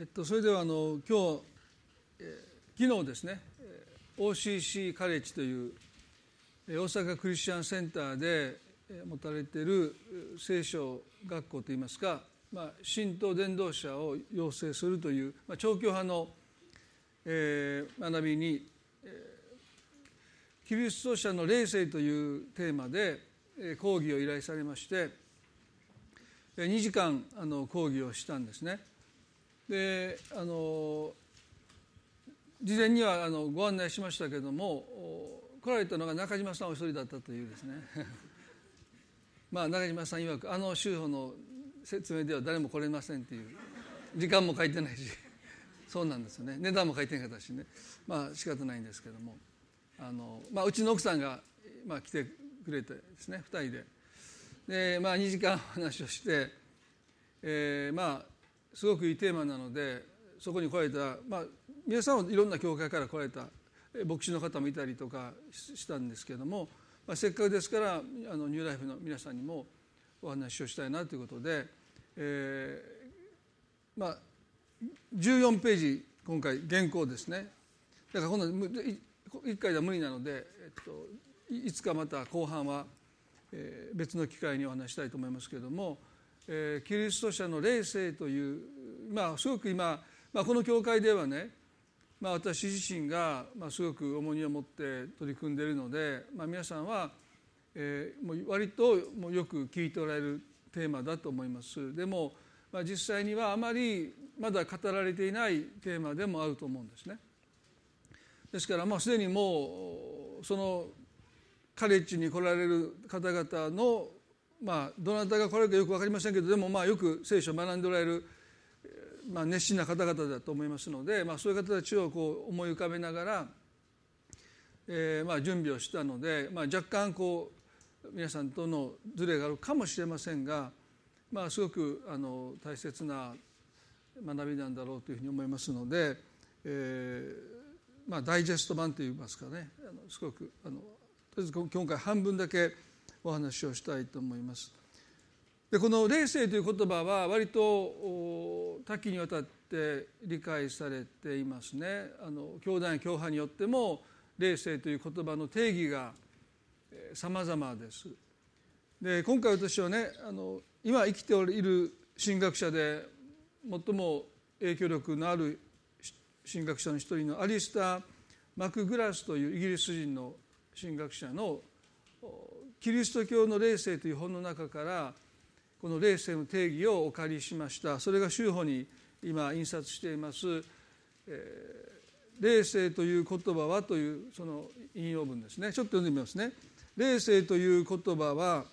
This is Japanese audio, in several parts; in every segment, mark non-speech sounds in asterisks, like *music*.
えっと、それではあの今日、えー、昨日ですね OCC カレッジという大阪クリスチャンセンターで持たれている聖書学校といいますか、まあ、神道伝道者を養成するという、まあ、長距派の、えー、学びに、えー、キリスト者の霊性というテーマで講義を依頼されまして2時間あの講義をしたんですね。であの事前にはあのご案内しましたけれども来られたのが中島さんお一人だったというですね。*laughs* まあ中島さん曰くあの宗法の説明では誰も来れませんっていう時間も書いてないし *laughs* そうなんですよね。値段も書いてなかったしね。まあ仕方ないんですけども。あの、まあ、うちの奥さんが、まあ、来てくれてですね2人で。で、まあ、2時間話をして、えー、まあすごくいいテーマなのでそこに来られた、まあ、皆さんはいろんな教会から来られた牧師の方もいたりとかしたんですけれども、まあ、せっかくですからあのニューライフの皆さんにもお話をしたいなということで、えー、まあ14ページ今回原稿ですね。だから今度1回では無理なので、えっと、いつかまた後半は、えー、別の機会にお話したいと思いますけれどもえー、キリスト者の霊性というまあすごく今、まあ、この教会ではね、まあ、私自身が、まあ、すごく重荷を持って取り組んでいるので、まあ、皆さんは、えー、もう割ともうよく聞いておられるテーマだと思いますでも、まあ、実際にはあまりまだ語られていないテーマでもあると思うんですね。ですからまあすでにもうそのカレッジに来られる方々のまあどなたが来られるかよく分かりませんけどでもまあよく聖書を学んでおられる、まあ、熱心な方々だと思いますので、まあ、そういう方たちをこう思い浮かべながら、えー、まあ準備をしたので、まあ、若干こう皆さんとのズレがあるかもしれませんが、まあ、すごくあの大切な学びなんだろうというふうに思いますので、えーまあ、ダイジェスト版といいますかねあのすごくあのとりあえず今回半分だけお話をしたいと思います。でこの「霊性」という言葉は割と多岐にわたって理解されていますね。あの教団や教派によっても霊性という言葉の定義が様々です。で今回私はねあの今生きている神学者で最も影響力のある神学者の一人のアリスター・マクグラスというイギリス人の神学者のキリスト教の霊性という本の中からこの霊性の定義をお借りしました。それが修法に今印刷しています、えー、霊性という言葉はというその引用文ですね。ちょっと読んでみますね。霊性という言葉は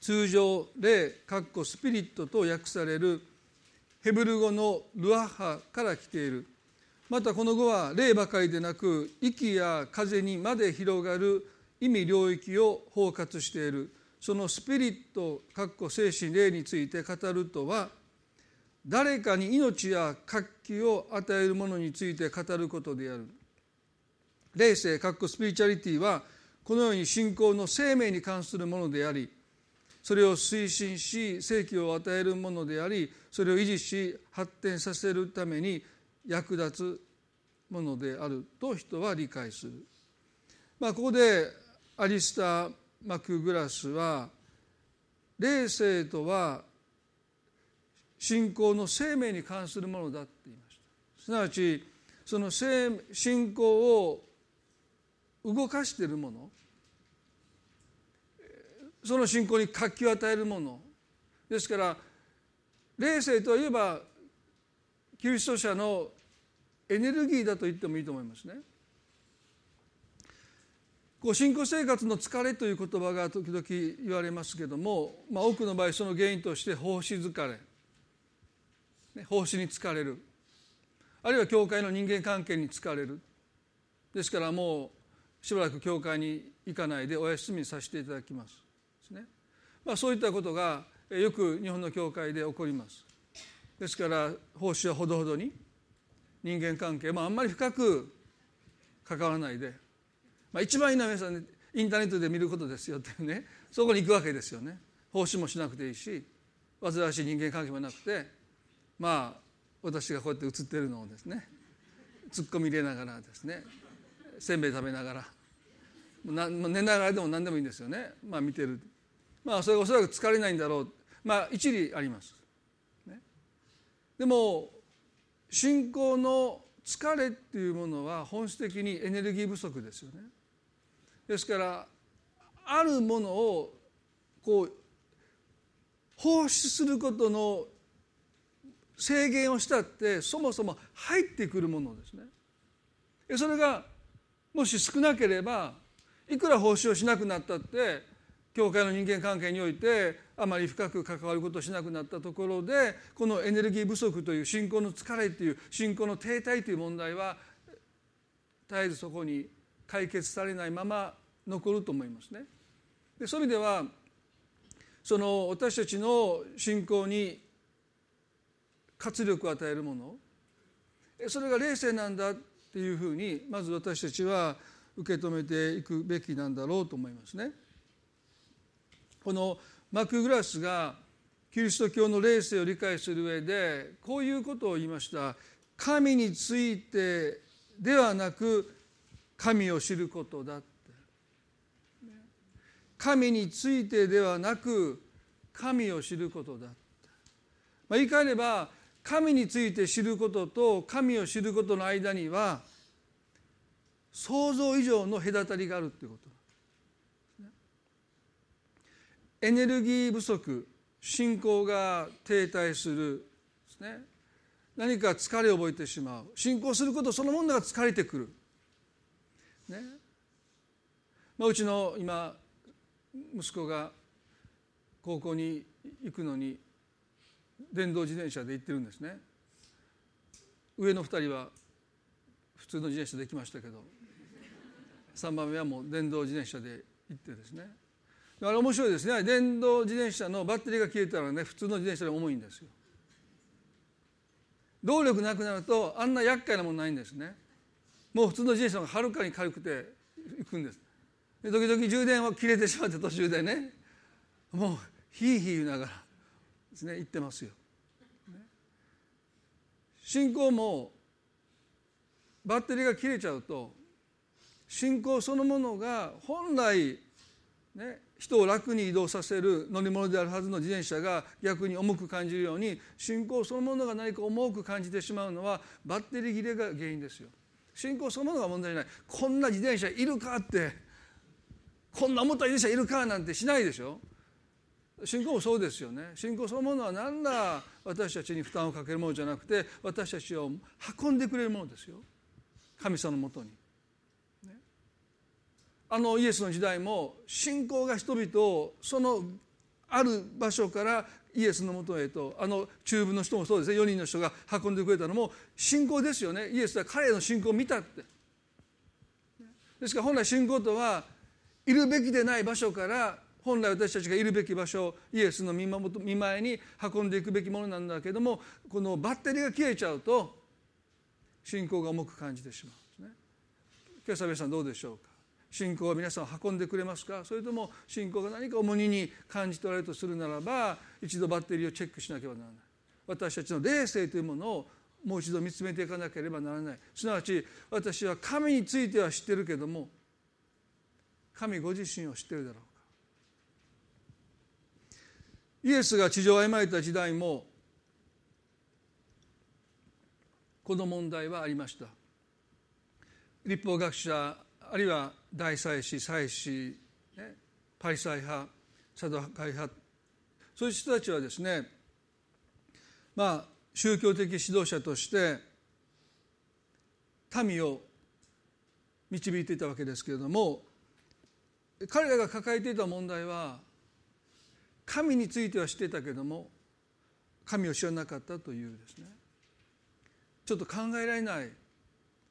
通常霊かっこスピリットと訳されるヘブル語のルアハから来ている。またこの語は霊ばかりでなく息や風にまで広がる意味領域を包括しているそのスピリットかっこ精神霊について語るとは誰かに命や活気を与えるものについて語ることである霊性かっこスピリチュアリティはこのように信仰の生命に関するものでありそれを推進し生気を与えるものでありそれを維持し発展させるために役立つものであると人は理解する。まあ、ここでアリスター・マクグラスは霊性とは信仰の生命に関するものだって言いましたすなわちその信仰を動かしているものその信仰に活気を与えるものですから霊性といえばキリスト者のエネルギーだと言ってもいいと思いますね。こう信仰生活の疲れという言葉が時々言われますけども、まあ、多くの場合その原因として奉仕疲れ、ね、奉仕に疲れる。あるいは教会の人間関係に疲れる。ですからもうしばらく教会に行かないでお休みさせていただきます。ですね、まあ、そういったことがよく日本の教会で起こります。ですから奉仕はほどほどに人間関係、まあ、あんまり深く関わらないでまあ、一番いいのは皆さん、ね、インターネットで見ることですよっていうねそこに行くわけですよね。奉仕もしなくていいし煩わしい人間関係もなくてまあ私がこうやって映ってるのをですねツッコミ入れながらですねせんべい食べながら寝ながらでも何でもいいんですよね。まあ見てる。まあそれがおそらく疲れないんだろう。まあ一理あります、ね、でも信仰の疲れっていうものは本質的にエネルギー不足ですよね。ですからあるものをこう放出することの制限をしたってそもそも入ってくるものですね。それがもし少なければいくら奉仕をしなくなったって教会の人間関係においてあまり深く関わることをしなくなったところでこのエネルギー不足という信仰の疲れという信仰の停滞という問題は絶えずそこに解決されないまま残ると思いますね。でそういう意味ではその私たちの信仰に活力を与えるものそれが霊性なんだっていうふうにまず私たちは受け止めていくべきなんだろうと思いますね。このマクグラスがキリスト教の霊性を理解する上でこういうことを言いました神についてではなく神を知ることだ神についてではなく神を知ることだ、まあ、言い換えれば神について知ることと神を知ることの間には想像以上の隔たりがあるということ。エネルギー不足信仰が停滞するですね。何か疲れを覚えてしまう。信仰することそのものが疲れてくる。ね。まあ、うちの今息子が高校に行くのに電動自転車で行ってるんですね。上の2人は普通の自転車で行きましたけど3番目はもう電動自転車で行ってですね。あれ面白いですね。電動自転車のバッテリーが切れたらね普通の自転車で重いんですよ。動力なくなるとあんな厄介なものないんですね。もう普通の自転車がはるかに軽くて行くんです。で時々充電は切れてしまって途中でね。もうヒーヒー言いながらですね行ってますよ、信仰もバッテリーが切れちゃうと信仰そのものが本来、ね、人を楽に移動させる乗り物であるはずの自転車が逆に重く感じるように信仰そのものが何か重く感じてしまうのはバッテリー切れが原因ですよ。信仰そのものが問題じゃない。こんな自転車いるかって。こんな重たい自転車いるかなんてしないでしょ。信仰もそうですよね。信仰そのものは何ら私たちに負担をかけるものじゃなくて私たちを運んでくれるものですよ。神様のもとに、ね、あのイエスの時代も信仰が人々をそのある場所からイエスのもとへとあの中部の人もそうですね。4人の人が運んでくれたのも信仰ですよね。イエスは彼の信仰を見たって。ですから本来信仰とはいるべきでない場所から本来私たちがいるべき場所イエスの見見前に運んでいくべきものなんだけどもこのバッテリーが消えちゃうと信仰が重く感じてしまうんですね。今朝皆さんどうでしょうか？信仰は皆さん運んでくれますか？それとも信仰が何か重荷に感じ取られるとするならば一度バッテリーをチェックしなければならない。私たちの霊性というものをもう一度見つめていかなければならない。すなわち私は神については知ってるけども神ご自身を知ってるだろうか。イエスが地上を歩まれた時代もこの問題はありました。立法学者あるいは大祭司祭司、ね、パリサイ派サドカイ派そういう人たちはですねまあ宗教的指導者として民を導いていたわけですけれども彼らが抱えていた問題は神については知ってたけども神を知らなかったというですね。ちょっと考えられない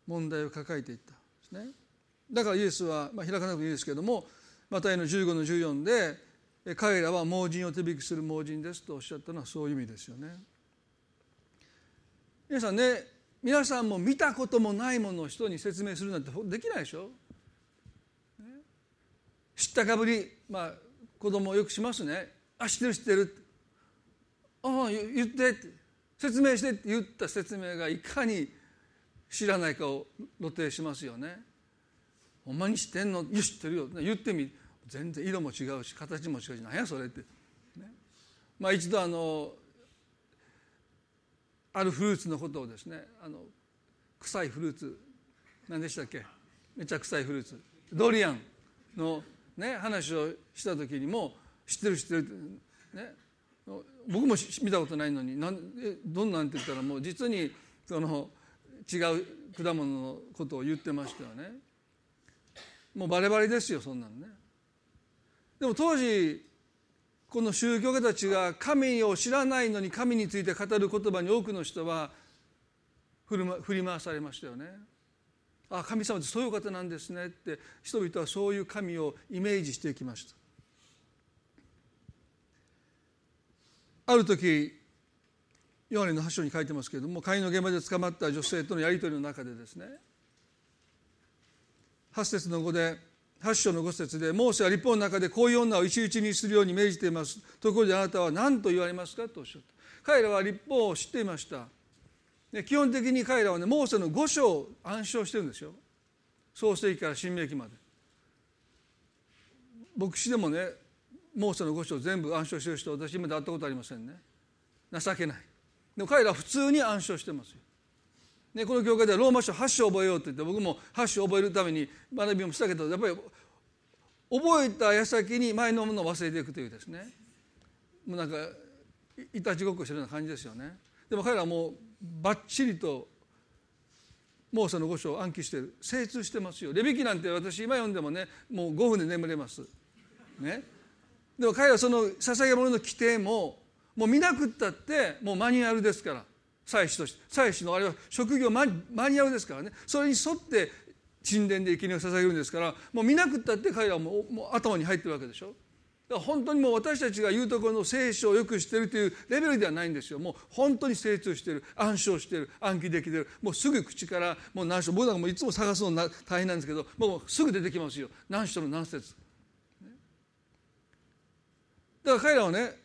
問題を抱えていったんですね。だからイエスは、まあ、開かなくていいですけどもマタイの15の14で彼らは盲人を手引きする盲人ですとおっしゃったのはそういう意味ですよね。皆さんね皆さんも見たこともないものを人に説明するなんてできないでしょ？知ったかぶりまあ子供よくしますね。あ知ってる知ってる。ああ言ってって。説明してって言った説明がいかに知らないかを露呈しますよね。ほんまに知ってんのいや知ってるよ言ってみ全然色も違うし形も違うし何やそれ？って、ね、まあ一度あのあるフルーツのことをですねあの臭いフルーツ。何でしたっけ？めっちゃ臭いフルーツ。ドリアンの、ね、話をした時にも知ってる知ってるね。僕も見たことないのになんえどんなんって言ったらもう実にその違う果物のことを言ってましたよね。もうバレバレですよそんなんね。でも当時この宗教家たちが神を知らないのに神について語る言葉に多くの人は振り回されましたよねあ神様ってそういう方なんですねって人々はそういう神をイメージしていきました。ある時ヨハネの8章に書いてますけれども会の現場で捕まった女性とのやり取りの中でですね8節の5で8章の5節でモーセは立法の中でこういう女を石打ちにするように命じています。ところであなたは何と言われますか？とおっしゃった。彼らは立法を知っていました。で基本的に彼らはねモーセの5章を暗唱してるんですよ。創世記から新明記まで。牧師でもねモーセの5章全部暗唱してる人私今まで会ったことありませんね。情けない。でも彼らは普通に暗唱してますよ。ね、この教会ではローマ書8章覚えようって言って僕も8章覚えるために学びもしたけどやっぱり覚えた矢先に前のものを忘れていくというですね。もうなんかいたちごっこしてるような感じですよね。でも彼らはもうばっちりとモーセの御書を暗記してる。精通してますよ。レビキなんて私今読んでもねもう5分で眠れます。ね。でも彼らはその捧げ物の規定ももう見なくったってもうマニュアルですから。祭司として祭司のあれは職業マニュアルですからね。それに沿って神殿で生き贄を捧げるんですからもう見なくったって彼らはもうもう頭に入ってるわけでしょ。だから本当にもう私たちが言うところの聖書をよく知ってるというレベルではないんですよ。もう本当に精通してる暗唱してる暗記できてる。もうすぐ口からもう何章僕なんかもいつも探すの大変なんですけどもうすぐ出てきますよ。何章の何節。だから彼らはね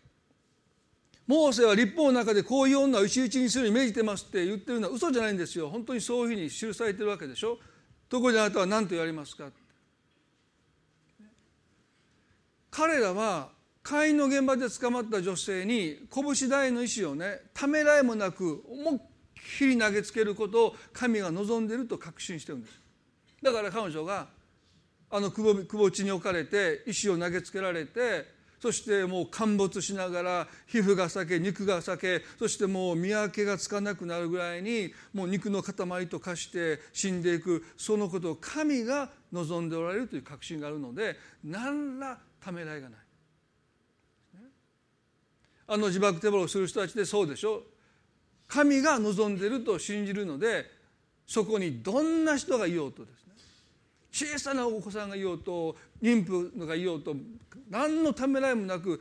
モーセは立法の中でこういう女を石打ちにするに命じてますって言ってるのは嘘じゃないんですよ。本当にそういうふうに記されてるわけでしょ。ところであなたは何と言われますか？彼らは会員の現場で捕まった女性に拳大の石をねためらいもなく思いっきり投げつけることを神が望んでいると確信してるんです。だから彼女があのくぼ地に置かれて石を投げつけられてそしてもう陥没しながら皮膚が裂け肉が裂けそしてもう見分けがつかなくなるぐらいにもう肉の塊と化して死んでいくそのことを神が望んでおられるという確信があるので何らためらいがない。あの自爆テロをする人たちでそうでしょ神が望んでいると信じるのでそこにどんな人がいようとです小さなお子さんがいようと妊婦がいようと何のためらいもなく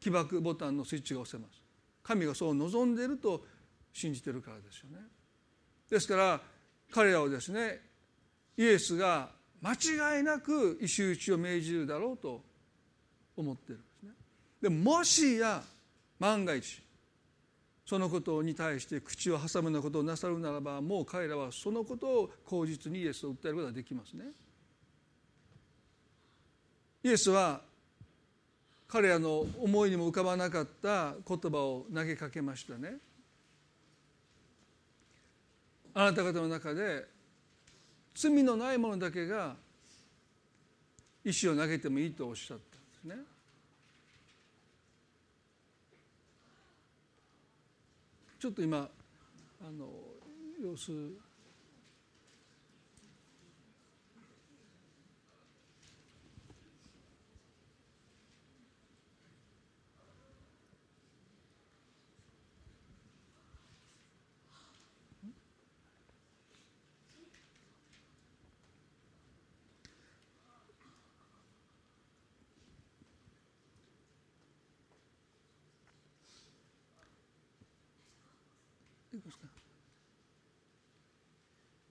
起爆ボタンのスイッチが押せます。神がそう望んでいると信じてるからですよね。ですから彼らはですねイエスが間違いなく石打ちを命じるだろうと思ってるんですね。でもしや万が一そのことに対して口を挟むようなことをなさるならばもう彼らはそのことを口実にイエスを訴えることができますね。イエスは彼らの思いにも浮かばなかった言葉を投げかけましたね。あなた方の中で罪のないものだけが石を投げてもいいとおっしゃったんですね。ちょっと今あの様子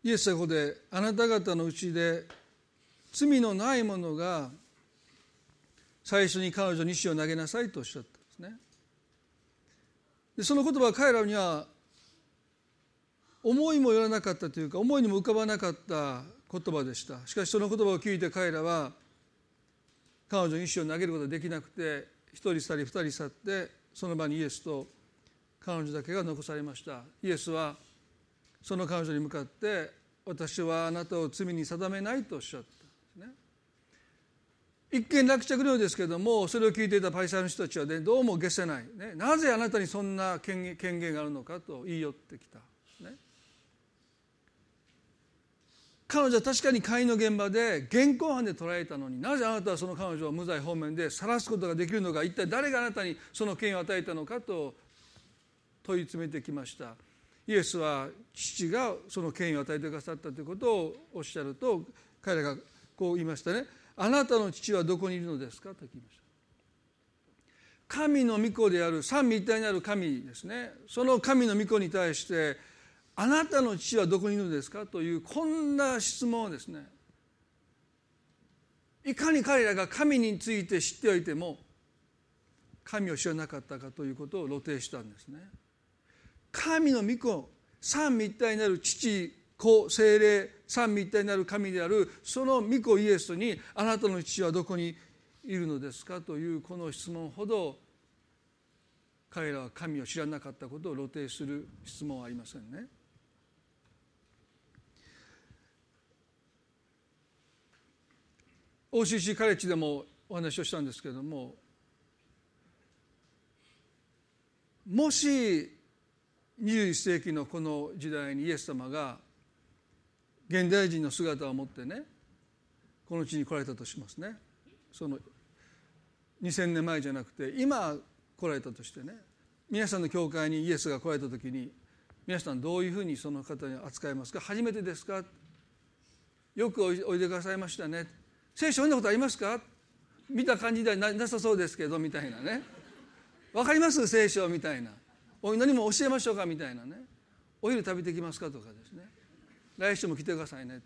イエスはここであなた方のうちで罪のない者が最初に彼女に石を投げなさいとおっしゃったんですね。でその言葉は彼らには思いもよらなかったというか思いにも浮かばなかった言葉でした。しかしその言葉を聞いて彼らは彼女に石を投げることができなくて一人去り二人去ってその場にイエスと彼女だけが残されました。イエスはその彼女に向かって私はあなたを罪に定めないとおっしゃったんですね。一見落着のようですけれどもそれを聞いていたパリサイの人たちは、ね、どうも解せない、ね、なぜあなたにそんな権限があるのかと言い寄ってきた、ね、彼女は確かに会員の現場で現行犯で捕らえたのになぜあなたはその彼女を無罪方面で晒すことができるのか一体誰があなたにその権を与えたのかと問い詰めてきました。イエスは父がその権威を与えてくださったということをおっしゃると彼らがこう言いましたねあなたの父はどこにいるのですか？と聞きました。神の御子である三位一体になる神ですね。その神の御子に対してあなたの父はどこにいるのですか？というこんな質問をですね。いかに彼らが神について知っておいても神を知らなかったかということを露呈したんですね。神の御子三位一体なる父子精霊三位一体なる神であるその御子イエスにあなたの父はどこにいるのですかというこの質問ほど彼らは神を知らなかったことを露呈する質問はありませんね。OCC カレッジでもお話をしたんですけれどももし21世紀のこの時代にイエス様が現代人の姿を持ってねこの地に来られたとしますね。その2000年前じゃなくて今来られたとしてね皆さんの教会にイエスが来られた時に皆さんどういうふうにその方に扱いますか？初めてですか？よくおいでくださいましたね。聖書読んだことありますか？見た感じではなさそうですけどみたいなね。分かります？聖書みたいな。お祈りも教えましょうか？みたいなね。お昼食べてきますか？とかですね。来週も来てくださいね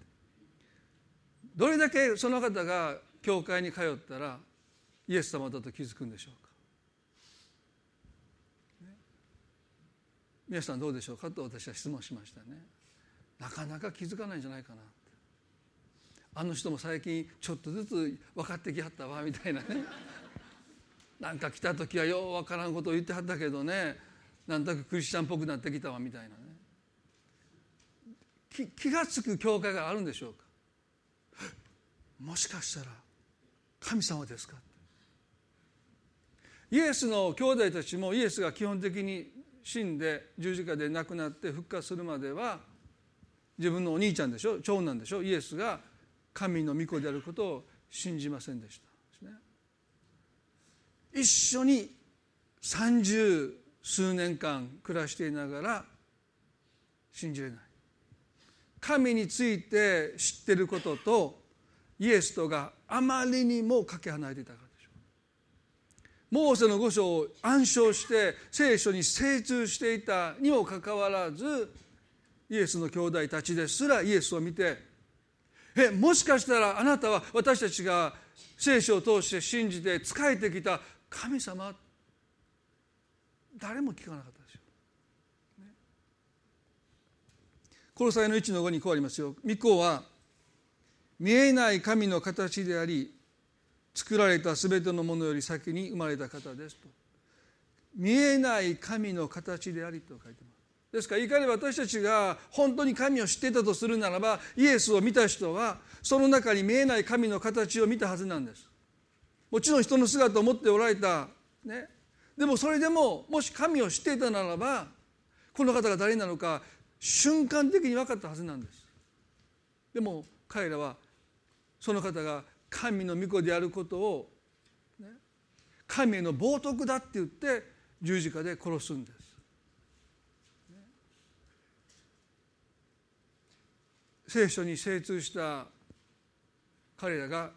どれだけその方が教会に通ったらイエス様だと気づくんでしょうか、ね、皆さんどうでしょうか？と私は質問しましたね。なかなか気づかないんじゃないかなあの人も最近ちょっとずつ分かってきはったわみたいなね。なんか来た時はよう分からんことを言ってはったけどね。なんとなくクリスチャンっぽくなってきたわみたいなね。気が付く教会があるんでしょうか？もしかしたら神様ですかイエスの兄弟たちもイエスが基本的に死んで十字架で亡くなって復活するまでは自分のお兄ちゃんでしょ？長男でしょ？イエスが神の御子であることを信じませんでした。一緒に三十数年間暮らしていながら信じれない。神について知ってることとイエスとがあまりにもかけ離れていたからでしょう。モーセの御書を暗唱して聖書に精通していたにもかかわらずイエスの兄弟たちですらイエスを見てえもしかしたらあなたは私たちが聖書を通して信じて仕えてきた神様誰も聞かなかったでしょ。う、ね、コロサイの1の5にこうありますよ。御子は見えない神の形であり作られた全てのものより先に生まれた方ですと。見えない神の形でありと書いてます。ですからいかに私たちが本当に神を知っていたとするならばイエスを見た人はその中に見えない神の形を見たはずなんです。もちろん人の姿を持っておられたね。でもそれでももし神を知っていたならばこの方が誰なのか瞬間的に分かったはずなんですでも彼らはその方が神の御子であることを、神への冒涜だって言って十字架で殺すんです。聖書に精通した彼らが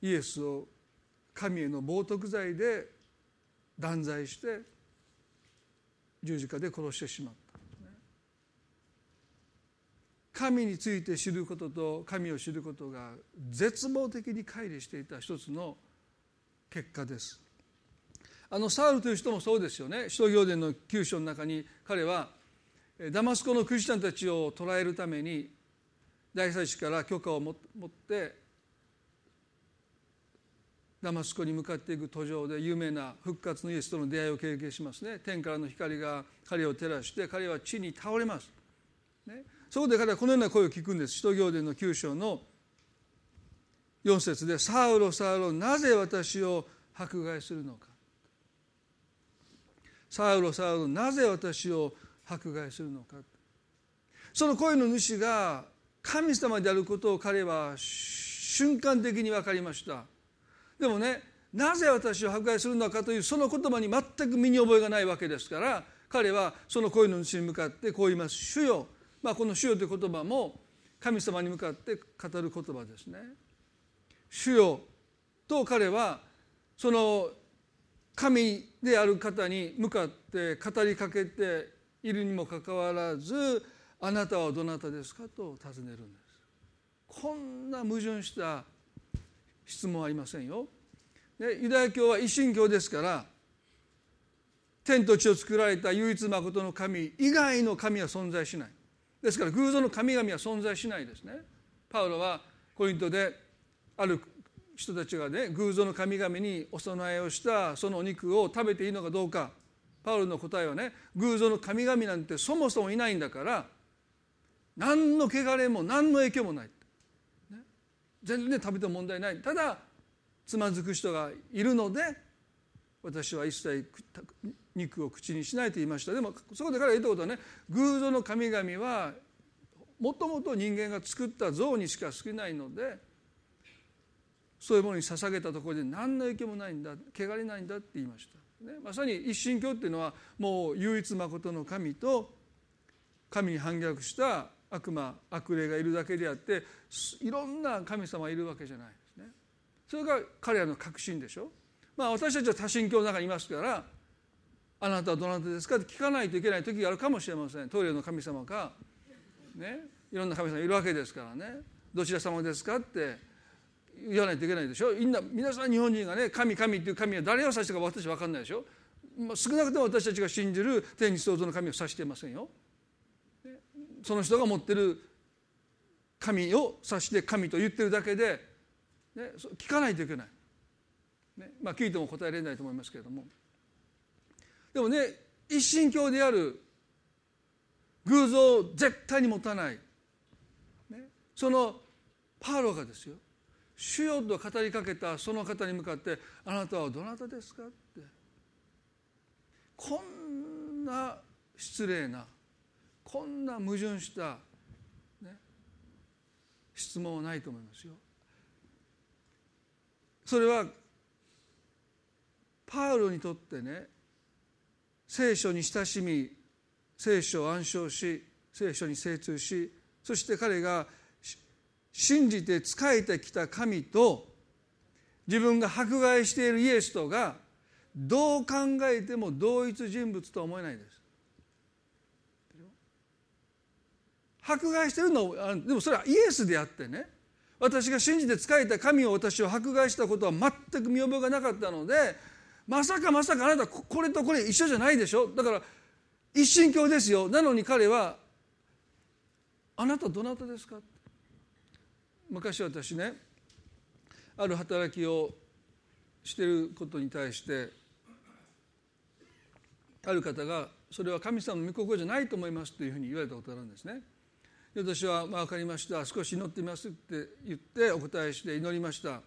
イエスを神への冒涜罪で断罪して十字架で殺してしまった、神について知ることと神を知ることが絶望的に乖離していた一つの結果です。あのサウルという人もそうですよね。使徒行伝の九章の中に彼はダマスコのクリスチャンたちを捕らえるために大祭司から許可を持ってダマスコに向かっていく途上で有名な復活のイエスとの出会いを経験しますね。天からの光が彼を照らして彼は地に倒れます、ね、そこで彼はこのような声を聞くんです。使徒行伝の9章の4節で「サウロサウロなぜ私を迫害するのか」「サウロサウロなぜ私を迫害するのか」その声の主が神様であることを彼は瞬間的に分かりました。でもねなぜ私を迫害するのかというその言葉に全く身に覚えがないわけですから彼はその声の主に向かってこう言います「主よ」まあ、この「主よ」という言葉も神様に向かって語る言葉ですね。主よと彼はその神である方に向かって語りかけているにもかかわらず「あなたはどなたですか?」と尋ねるんです。こんな矛盾した質問ありませんよ。でユダヤ教は一神教ですから天と地を作られた唯一まことの神以外の神は存在しない。ですから偶像の神々は存在しないですね。パウロはコリントである人たちがね偶像の神々にお供えをしたそのお肉を食べていいのかどうか。パウロの答えはね偶像の神々なんてそもそもいないんだから何の汚れも何の影響もない。全然食べても問題ない。ただつまずく人がいるので私は一切肉を口にしないと言いました。でもそこで彼が言ったことはね偶像の神々はもともと人間が作った像にしか少ないのでそういうものに捧げたところで何の影響もないんだ汚れないんだって言いました、ね、まさに一神教っていうのはもう唯一まことの神と神に反逆した悪魔悪霊がいるだけであっていろんな神様がいるわけじゃないですね。それが彼らの確信でしょ。まあ私たちは多神教の中にいますからあなたはどなたですかって聞かないといけない時があるかもしれません。トイレの神様かねいろんな神様いるわけですからね。どちら様ですかって言わないといけないでしょ。みんな皆さん日本人がね神神っていう神は誰を指したか私は分かんないでしょ。ま少なくとも私たちが信じる天地創造の神を指していませんよ。その人が持ってる神を指して神と言ってるだけで、ね、聞かないといけない、ねまあ、聞いても答えられないと思いますけれども。でもね一神教である偶像を絶対に持たない、ね、そのパウロがですよ。主よと語りかけたその方に向かって「あなたはどなたですか?」って。こんな失礼なこんな矛盾した、ね、質問はないと思いますよ。それはパウロにとってね聖書に親しみ聖書を暗唱し聖書に精通しそして彼が信じて仕えてきた神と自分が迫害しているイエスとがどう考えても同一人物とは思えないです。迫害してるのでもそれはイエスであってね私が信じて仕えた神を私を迫害したことは全く見覚えがなかったのでまさかまさかあなたこれとこれ一緒じゃないでしょ？だから一神教ですよなのに彼は「あなたどなたですか?」昔私ねある働きをしてることに対してある方が「それは神様の御心じゃないと思います」というふうに言われたことがあるんですね。私は「まあ、分かりました。少し祈ってみます」って言ってお答えして祈りました。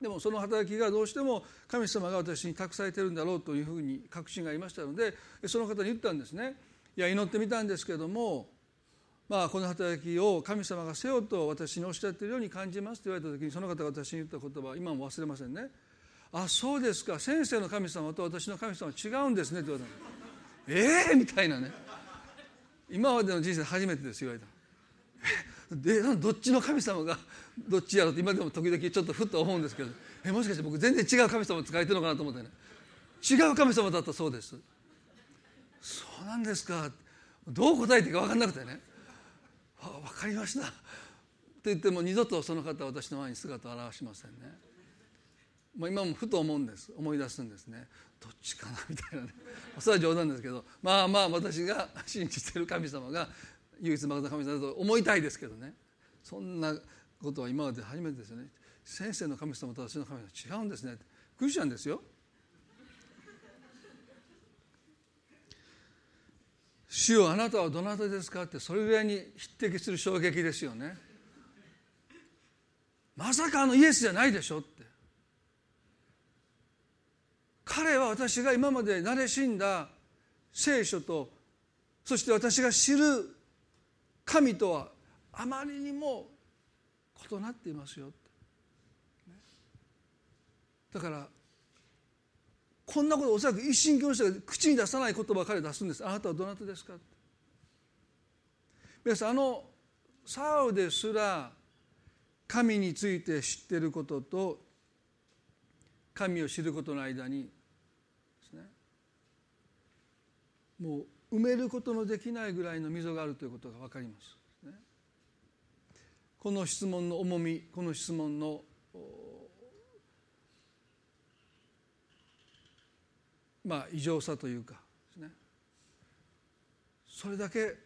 でもその働きがどうしても神様が私に託されてるんだろうというふうに確信がありましたのでその方に言ったんですね。いや祈ってみたんですけどもまあこの働きを神様がせよと私におっしゃっているように感じますと言われた時にその方が私に言った言葉今も忘れませんね。あそうですか。先生の神様と私の神様は違うんですねって言われたええー、みたいなね。今までの人生初めてです言われたでどっちの神様がどっちやろうって今でも時々ちょっとふっと思うんですけどえもしかして僕全然違う神様使えてるのかなと思ってね。違う神様だったそうです。そうなんですか。どう答えていいか分かんなくてね「あ分かりました」って言っても二度とその方は私の前に姿を現しませんね。もう今もふと思うんです。思い出すんですね。どっちかなみたいなね。それは冗談ですけど。まあまあ私が信じてる神様が唯一まの神様だと思いたいですけどね。そんなことは今まで初めてですよね。先生の神様と私の神様違うんですね。クリスチャンですよ。主よあなたはどなたですか？ってそれぐらいに匹敵する衝撃ですよね。まさかあのイエスじゃないでしょって。彼は私が今まで慣れしんだ聖書とそして私が知る神とはあまりにも異なっていますよだからこんなことおそらく一神教の人が口に出さない言葉を彼出すんです。あなたはどなたですか皆さんあのサウですら神について知っていることと神を知ることの間にですね。もう埋めることのできないぐらいの溝があるということが分かります。この質問の重みこの質問のまあ異常さというかですねそれだけ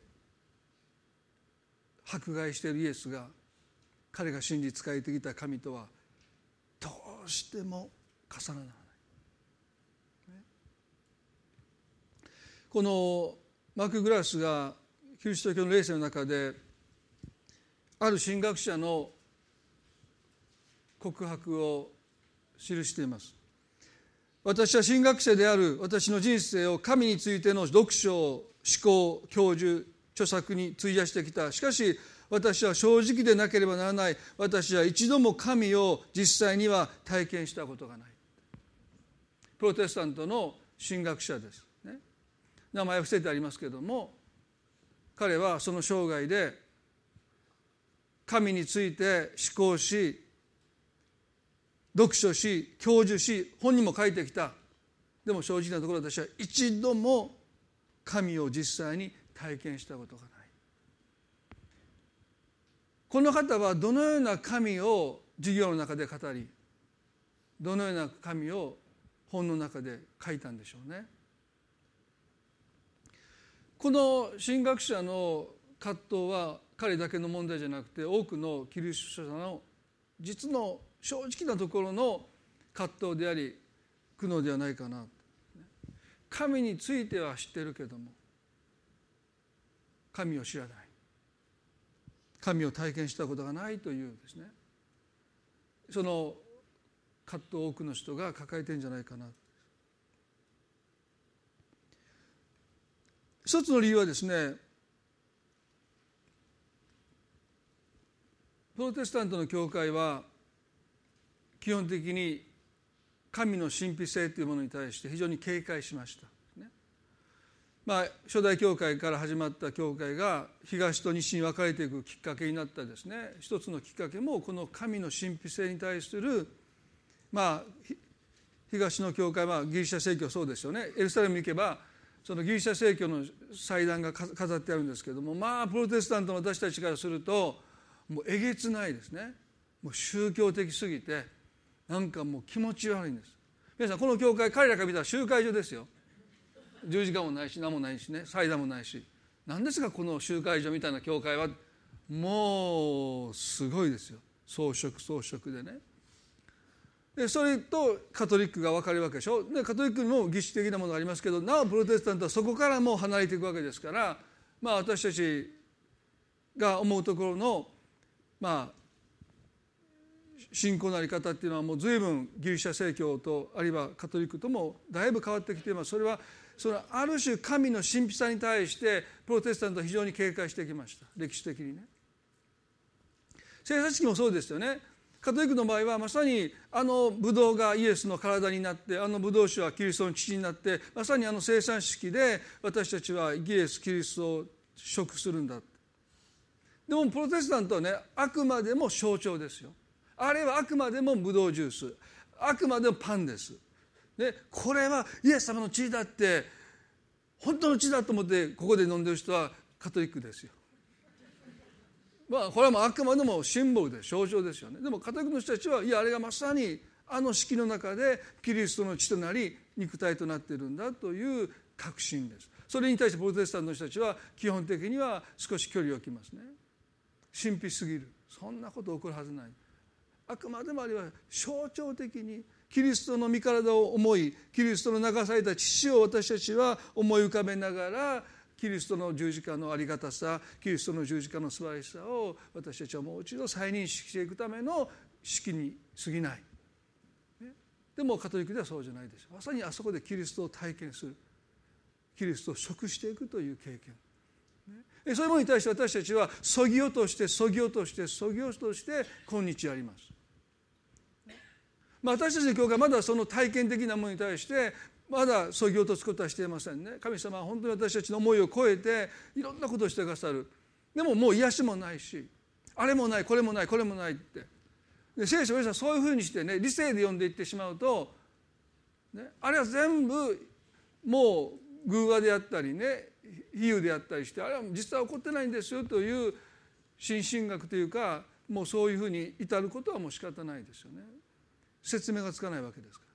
迫害しているイエスが彼が信じ仕えてきた神とはどうしても重ならない。このマーク・グラスがキリスト教の霊性の中である神学者の告白を記しています。私は神学者である私の人生を神についての読書思考教授著作に費やしてきた。しかし私は正直でなければならない。私は一度も神を実際には体験したことがない。プロテスタントの神学者です、名前は伏せてありますけれども彼はその生涯で神について思考し読書し教授し本にも書いてきたでも正直なところ私は一度も神を実際に体験したことがないこの方はどのような神を授業の中で語りどのような神を本の中で書いたんでしょうね。この神学者の葛藤は彼だけの問題じゃなくて多くのキリスト者の実の正直なところの葛藤であり苦悩ではないかな。神については知ってるけども神を知らない。神を体験したことがないというですね。その葛藤を多くの人が抱えてんじゃないかな。一つの理由はですねプロテスタントの教会は基本的に神の神秘性というものに対して非常に警戒しました。まあ、初代教会から始まった教会が東と西に分かれていくきっかけになったですね。一つのきっかけもこの神の神秘性に対するまあ東の教会はギリシャ正教そうですよね。エルサレム行けばそのギリシャ正教の祭壇が飾ってあるんですけどもまあプロテスタントの私たちからするともうえげつないですね。もう宗教的すぎてなんかもう気持ち悪いんです。皆さんこの教会彼らから見たら集会所ですよ。十字架もないし何もないしね祭壇もないし。何ですかこの集会所みたいな教会は？もうすごいですよ。装飾装飾でね。それとカトリックが分かるわけでしょ？でカトリックにも儀式的なものがありますけどなおプロテスタントはそこからもう離れていくわけですからまあ私たちが思うところのまあ信仰の在り方っていうのはもう随分ギリシャ正教とあるいはカトリックともだいぶ変わってきています。それはそのある種神の神秘さに対してプロテスタントは非常に警戒してきました。歴史的にね。聖査式もそうですよね。カトリックの場合はまさにあのブドウがイエスの体になってあのブドウ酒はキリストの父になってまさにあの生産式で私たちはイエスキリストを食するんだ。でもプロテスタントはねあくまでも象徴ですよ。あれはあくまでもブドウジュース。あくまでもパンです。でこれはイエス様の血だって本当の血だと思ってここで飲んでる人はカトリックですよ。まあこれはもうあくまでもシンボルで象徴ですよね。でもカトリックの人たちはいやあれがまさにあの式の中でキリストの血となり肉体となっているんだという確信です。それに対してプロテスタントの人たちは基本的には少し距離を置きますね。神秘すぎる。そんなこと起こるはずない。あくまでもあれは象徴的にキリストの身体を思いキリストの流された父を私たちは思い浮かべながらキリストの十字架のありがたさキリストの十字架の素晴らしさを私たちはもう一度再認識していくための式に過ぎない、でもカトリックではそうじゃないです。まさにあそこでキリストを体験する。キリストを食していくという経験。ね、そういうものに対して私たちはそぎ落としてそぎ落としてそぎ落として今日あります。まあ、私たちの教会はまだその体験的なものに対してまだそぎ落とすことはしていませんね。神様は本当に私たちの思いを超えていろんなことをしてくださる。でももう癒しもないしあれもないこれもないこれもないって。で聖書はそういうふうにしてね理性で読んでいってしまうと、ね、あれは全部もう偶話であったりね比喩であったりしてあれは実は起こってないんですよという心神学というかもうそういうふうに至ることはもう仕方ないですよね。説明がつかないわけですから。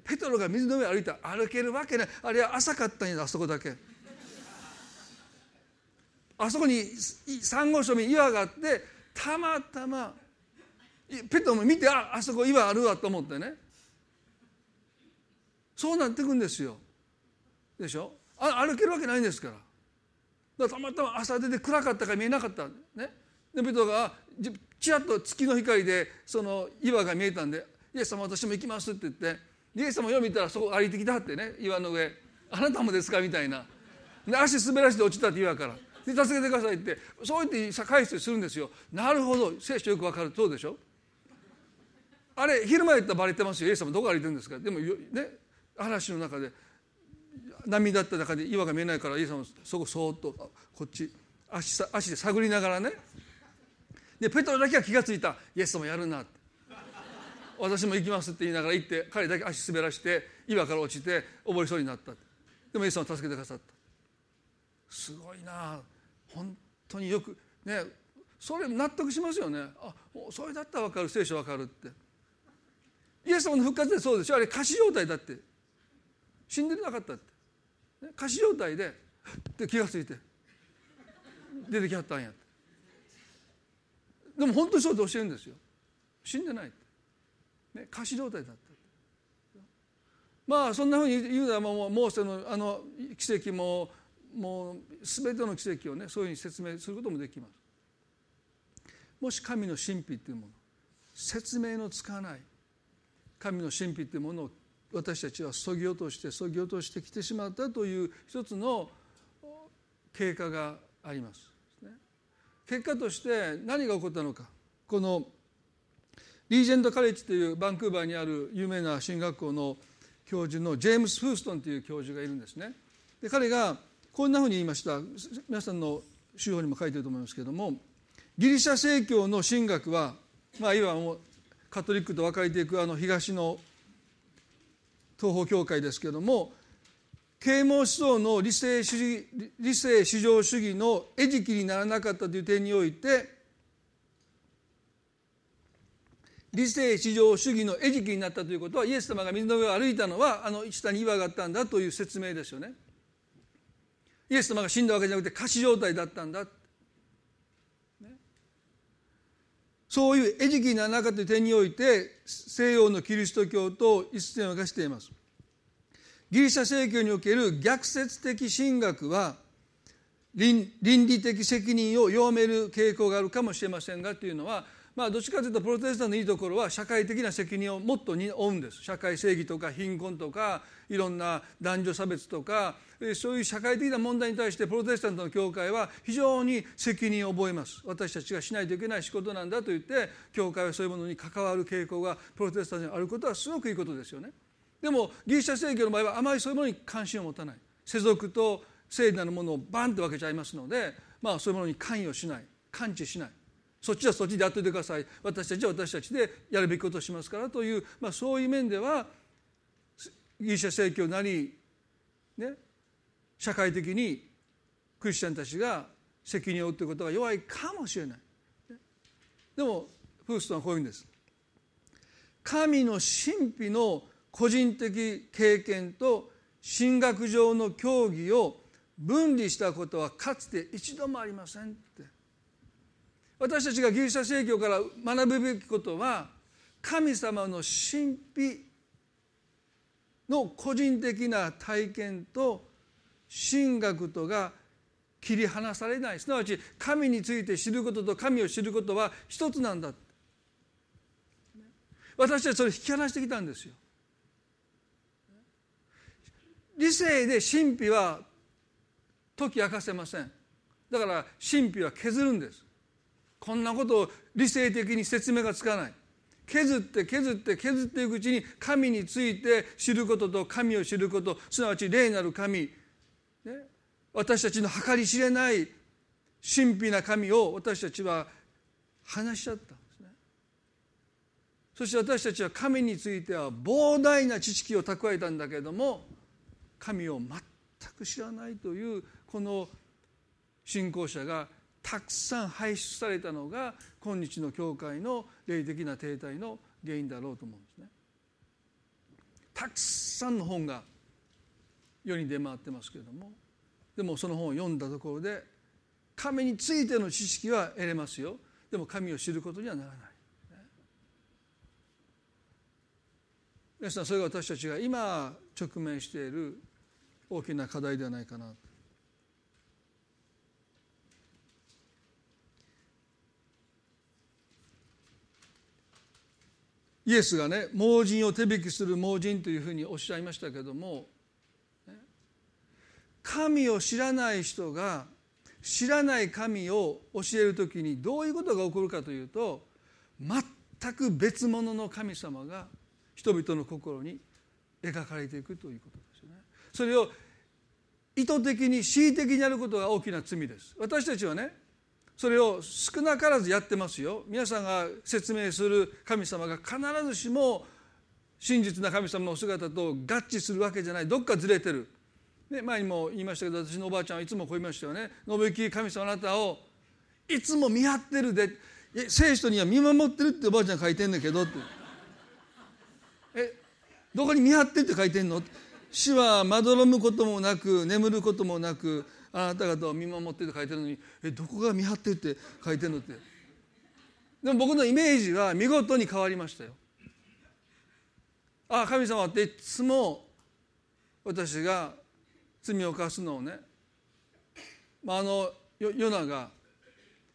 ペトロが水の上歩いた歩けるわけない。あれは浅かったんやあそこだけ。あそこにサンゴ礁に岩があってたまたまペトロも見てああそこ岩あるわと思ってね。そうなっていくんですよ。でしょ？あ歩けるわけないんですから。たまたま朝出て暗かったから見えなかった。ね。でペトロがちらっと月の光でその岩が見えたんでイエス様私も行きますって言ってイエス様よ見たらそこ歩いてきたってね岩の上。あなたもですかみたいな。で足滑らして落ちたって岩から。で助けてくださいって。そう言って返してするんですよ。なるほど。聖書よくわかる。そうでしょあれ昼間言ったらバレてますよ。イエス様どこ歩いてるんですか？でもね嵐の中で波だった中で岩が見えないからイエス様そこそっとこっち足足で探りながらね。でペトロだけは気が付いた。イエス様やるなって。私も行きますって言いながら行って彼だけ足滑らして岩から落ちて溺れそうになった。でもイエス様助けてくださった。すごいな。本当によくねそれ納得しますよね。あそれだったら分かる。聖書分かるって。イエス様の復活でそうでしょ。あれ仮死状態だって。死んでなかったって。仮死状態でって気が付いて出てきはったんやでも本当にそうって教えるんですよ。死んでないね、仮死状態だった。まあそんなふうに言うのはもうモーセのあの奇跡ももう全ての奇跡をねそういうふうに説明することもできます。もし神の神秘っていうもの説明のつかない神の神秘っていうものを私たちはそぎ落としてそぎ落としてきてしまったという一つの経過があります。結果として何が起こったのか。このリージェンド・カレッジというバンクーバーにある有名な進学校の教授のジェームス・フーストンという教授がいるんですね。で彼がこんなふうに言いました皆さんの手法にも書いてると思いますけれどもギリシャ正教の神学は、まあ、いわばもうカトリックと分かれていくあの東の東方教会ですけれども啓蒙思想の理性主義理性至上主義の餌食にならなかったという点において理性至上主義の餌食になったということはイエス様が水の上を歩いたのはあの下に岩があったんだという説明ですよね。イエス様が死んだわけじゃなくて仮死状態だったんだ、ね、そういう餌食にならなかったという点において西洋のキリスト教と一線を画しています。ギリシャ正教における逆説的神学は倫理的責任を弱める傾向があるかもしれませんがというのはまあ、どっちかというとプロテスタントのいいところは社会的な責任をもっと負うんです。社会正義とか貧困とかいろんな男女差別とかそういう社会的な問題に対してプロテスタントの教会は非常に責任を覚えます。私たちがしないといけない仕事なんだと言って教会はそういうものに関わる傾向がプロテスタントにあることはすごくいいことですよね。でもギリシャ正教の場合はあまりそういうものに関心を持たない。世俗と聖なるものをバンと分けちゃいますので、まあ、そういうものに関与しない。感知しない。そっちはそっちでやっててください私たちは私たちでやるべきことをしますからという、まあ、そういう面ではギリシャ正教なり、ね、社会的にクリスチャンたちが責任を負うということが弱いかもしれない。でもフーストンはこういうんです。神の神秘の個人的経験と神学上の教義を分離したことはかつて一度もありませんって私たちがギリシャ正教から学ぶべきことは神様の神秘の個人的な体験と神学とが切り離されない。すなわち神について知ることと神を知ることは一つなんだ。私たちそれ引き離してきたんですよ。理性で神秘は解き明かせません。だから神秘は削るんです。こんなことを理性的に説明がつかない。削って削って削っていくうちに神について知ることと神を知ることすなわち霊なる神、ね、私たちの計り知れない神秘な神を私たちは話しちゃったんですね。そして私たちは神については膨大な知識を蓄えたんだけれども神を全く知らないというこの信仰者がたくさん輩出されたのが今日の教会の霊的な停滞の原因だろうと思うんですね。たくさんの本が世に出回ってますけれどもでもその本を読んだところで神についての知識は得れますよでも神を知ることにはならない。皆さんそれが私たちが今直面している大きな課題ではないかなとイエスがね盲人を手引きする盲人というふうにおっしゃいましたけども神を知らない人が知らない神を教える時にどういうことが起こるかというと全く別物の神様が人々の心に描かれていくということですよね。それを意図的に恣意的にやることが大きな罪です。私たちはねそれを少なからずやってますよ。皆さんが説明する神様が必ずしも真実な神様の姿と合致するわけじゃない。どっかずれてる、ね、前にも言いましたけど私のおばあちゃんはいつもこう言いましたよね「信行神様あなたをいつも見張ってるで聖書には見守ってる」っておばあちゃん書いてんだけどって「えどこに見張ってって書いてんの?」主はまどろむこともなく眠ることもなくあなた方を見守ってって書いてるのにえどこが見張ってって書いてるのって。でも僕のイメージは見事に変わりましたよ。ああ神様っていつも私が罪を犯すのをね、まあ、あのヨナが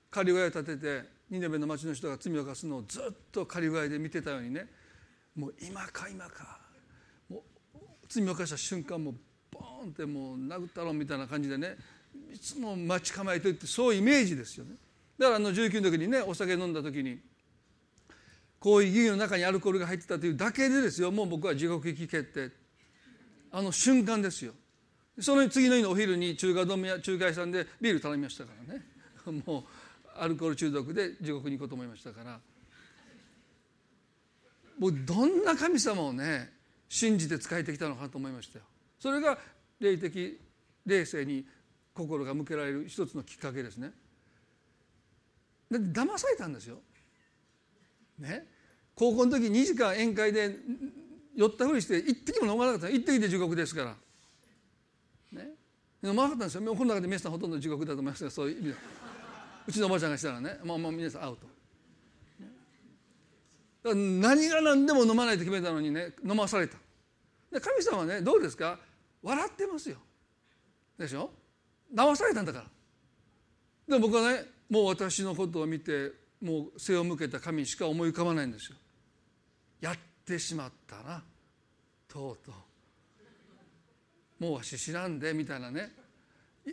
仮小屋を建ててニネベの町の人が罪を犯すのをずっと仮小屋で見てたようにねもう今か今か罪を犯した瞬間もポーンってもう殴ったろみたいな感じでねいつも待ち構えてるってそういうイメージですよね。だからあの19の時にねお酒飲んだ時にこういう儀の中にアルコールが入ってたというだけでですよ。もう僕は地獄行き決定。あの瞬間ですよ。その次の日のお昼に中華丼や中華屋さんでビール頼みましたからね。*laughs* もうアルコール中毒で地獄に行こうと思いましたから。もうどんな神様をね信じて仕えてきたのかと思いましたよ。それが霊的霊性に心が向けられる一つのきっかけですね。だって騙されたんですよ。ね？高校の時2時間宴会で酔ったふりして一滴も飲まなかった一滴で地獄ですから。ね？飲まなかったんですよ。この中で皆さんほとんど地獄だと思いますがそういう意味でうちのおばあちゃんがしたらねもうもう皆さんアウト。何が何でも飲まないと決めたのにね飲まされた神様はねどうですか？笑ってますよ。でしょ？騙されたんだから。で僕はねもう私のことを見てもう背を向けた神しか思い浮かばないんですよ。やってしまったな。とうとう。もうわし知らんでみたいなね。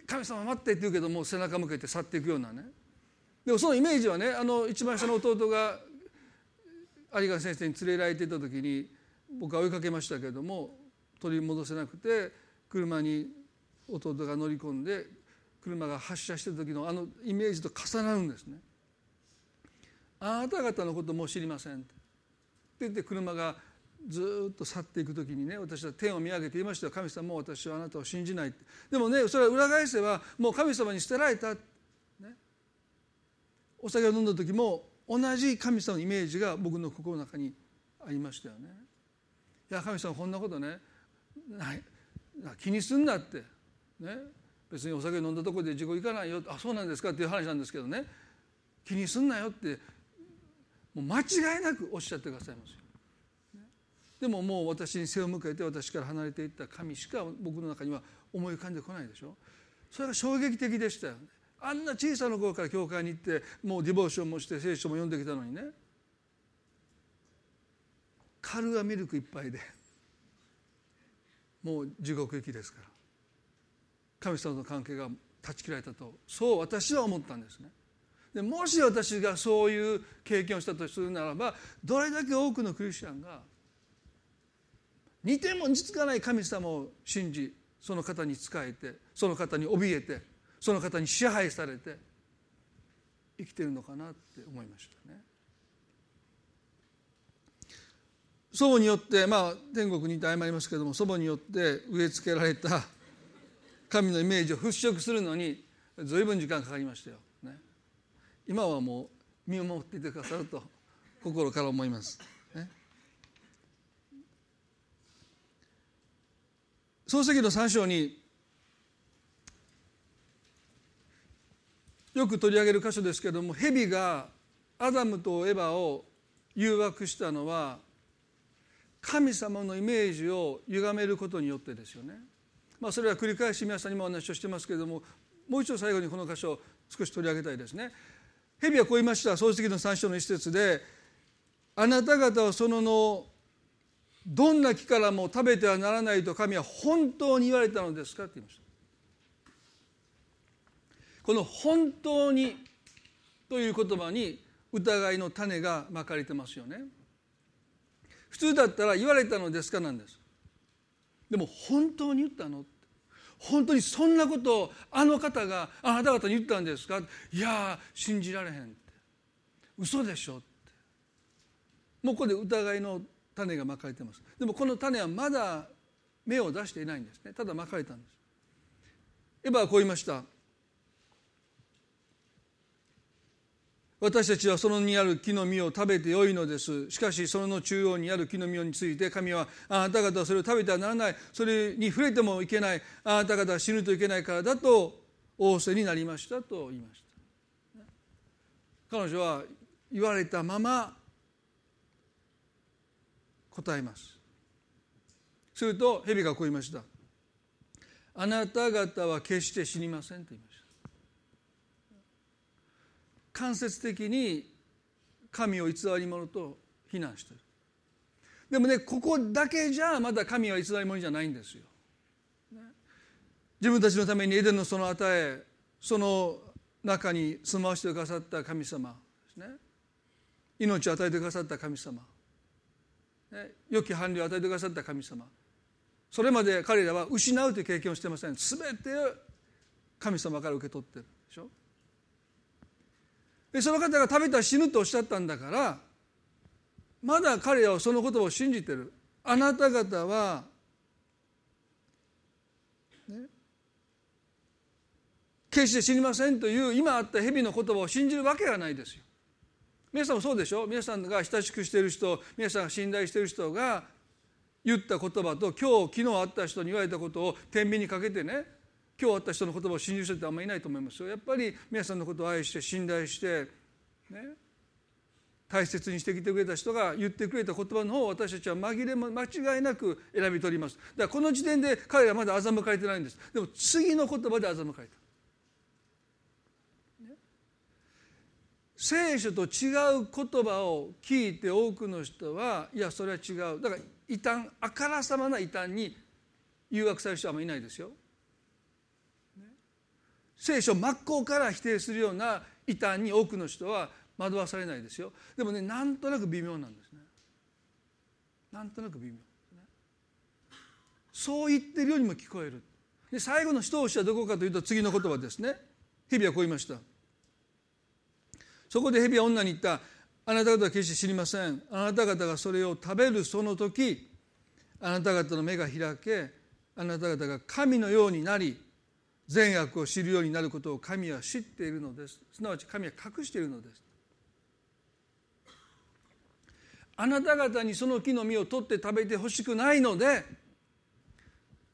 神様待ってって言うけどもう背中向けて去っていくようなね。でもそのイメージはねあの一番下の弟が有川先生に連れられていた時に僕は追いかけましたけれども取り戻せなくて車に弟が乗り込んで車が発車してる時のあのイメージと重なるんですね。あなた方のことも知りませんって。言って車がずっと去っていく時にね私は天を見上げていましたよ。神様も私はあなたを信じないって。でもねそれは裏返せばもう神様に捨てられた、ね、お酒を飲んだ時も同じ神様のイメージが僕の心の中にありましたよね。いや神様こんなことね気にすんなって。ね。別にお酒飲んだところで事故いかないよ。あそうなんですか。っていう話なんですけどね。気にすんなよって。もう間違いなくおっしゃってくださいますよ。でももう私に背を向けて私から離れていった神しか僕の中には思い浮かんでこないでしょ。それが衝撃的でしたよね。あんな小さな頃から教会に行ってもうディボーションもして聖書も読んできたのにね。カルアミルクいっぱいで。もう地獄行きですから神様の関係が断ち切られたとそう私は思ったんですねでもし私がそういう経験をしたとするならばどれだけ多くのクリスチャンが似ても似つかない神様を信じその方に仕えてその方に怯えてその方に支配されて生きてるのかなって思いましたね。祖母によってまあ天国にいて謝りますけども祖母によって植え付けられた神のイメージを払拭するのに随分時間かかりましたよ。ね、今はもう見守っていてくださると心から思います。ね、創世記の3章によく取り上げる箇所ですけれども蛇がアダムとエヴァを誘惑したのは神様のイメージを歪めることによってですよね。まあ、それは繰り返し皆さんにもお話をしてますけれどももう一度最後にこの箇所を少し取り上げたいですね。蛇はこう言いました創世記の3章の一節で「あなた方はそののどんな木からも食べてはならないと神は本当に言われたのですか?」って言いました。この「本当に」という言葉に疑いの種がまかれてますよね。普通だったら言われたのですかなんです。でも本当に言ったの？本当にそんなことをあの方があなた方に言ったんですか？いや信じられへんって。嘘でしょって。もうここで疑いの種がまかれてます。でもこの種はまだ芽を出していないんですね。ただまかれたんです。エヴァはこう言いました。私たちはそのにある木の実を食べてよいのです。しかしその中央にある木の実について神はあなた方はそれを食べてはならない。それに触れてもいけない。あなた方は死ぬといけないからだと仰せになりましたと言いました。彼女は言われたまま答えます。すると蛇がこう言いました。あなた方は決して死にませんと言いました。間接的に神を偽り者と非難してる。でもねここだけじゃまだ神は偽り者じゃないんですよ、自分たちのためにエデンのその与えその中に住まわせてくださった神様。ですね。命を与えてくださった神様、ね、良き伴侶を与えてくださった神様。それまで彼らは失うという経験をしてません。全て神様から受け取ってるでしょ。でその方が食べたら死ぬとおっしゃったんだからまだ彼らはその言葉を信じてる。あなた方は、ね、決して死にませんという今あった蛇の言葉を信じるわけがないですよ。皆さんもそうでしょ？皆さんが親しくしてる人皆さんが信頼してる人が言った言葉と今日昨日会った人に言われたことを天秤にかけてね今日会った人の言葉を信じる人ってあんまりいないと思いますよ。やっぱり皆さんのことを愛して信頼してね大切にしてきてくれた人が言ってくれた言葉の方を私たちは紛れも間違いなく選び取ります。だからこの時点で彼らはまだ欺かれてないんです。でも次の言葉で欺かれた、聖書と違う言葉を聞いて多くの人はいやそれは違う。だから異端あからさまな異端に誘惑される人はあんまりいないですよ。聖書真っ向から否定するような異端に多くの人は惑わされないですよ。でもねなんとなく微妙なんですね。なんとなく微妙、そう言ってるようにも聞こえる。で最後の一押しはどこかというと次の言葉ですね。蛇はこう言いました。そこで蛇は女に言った。あなた方は決して知りません。あなた方がそれを食べるその時あなた方の目が開けあなた方が神のようになり善悪を知るようになることを神は知っているのです。すなわち神は隠しているのです。あなた方にその木の実を取って食べてほしくないので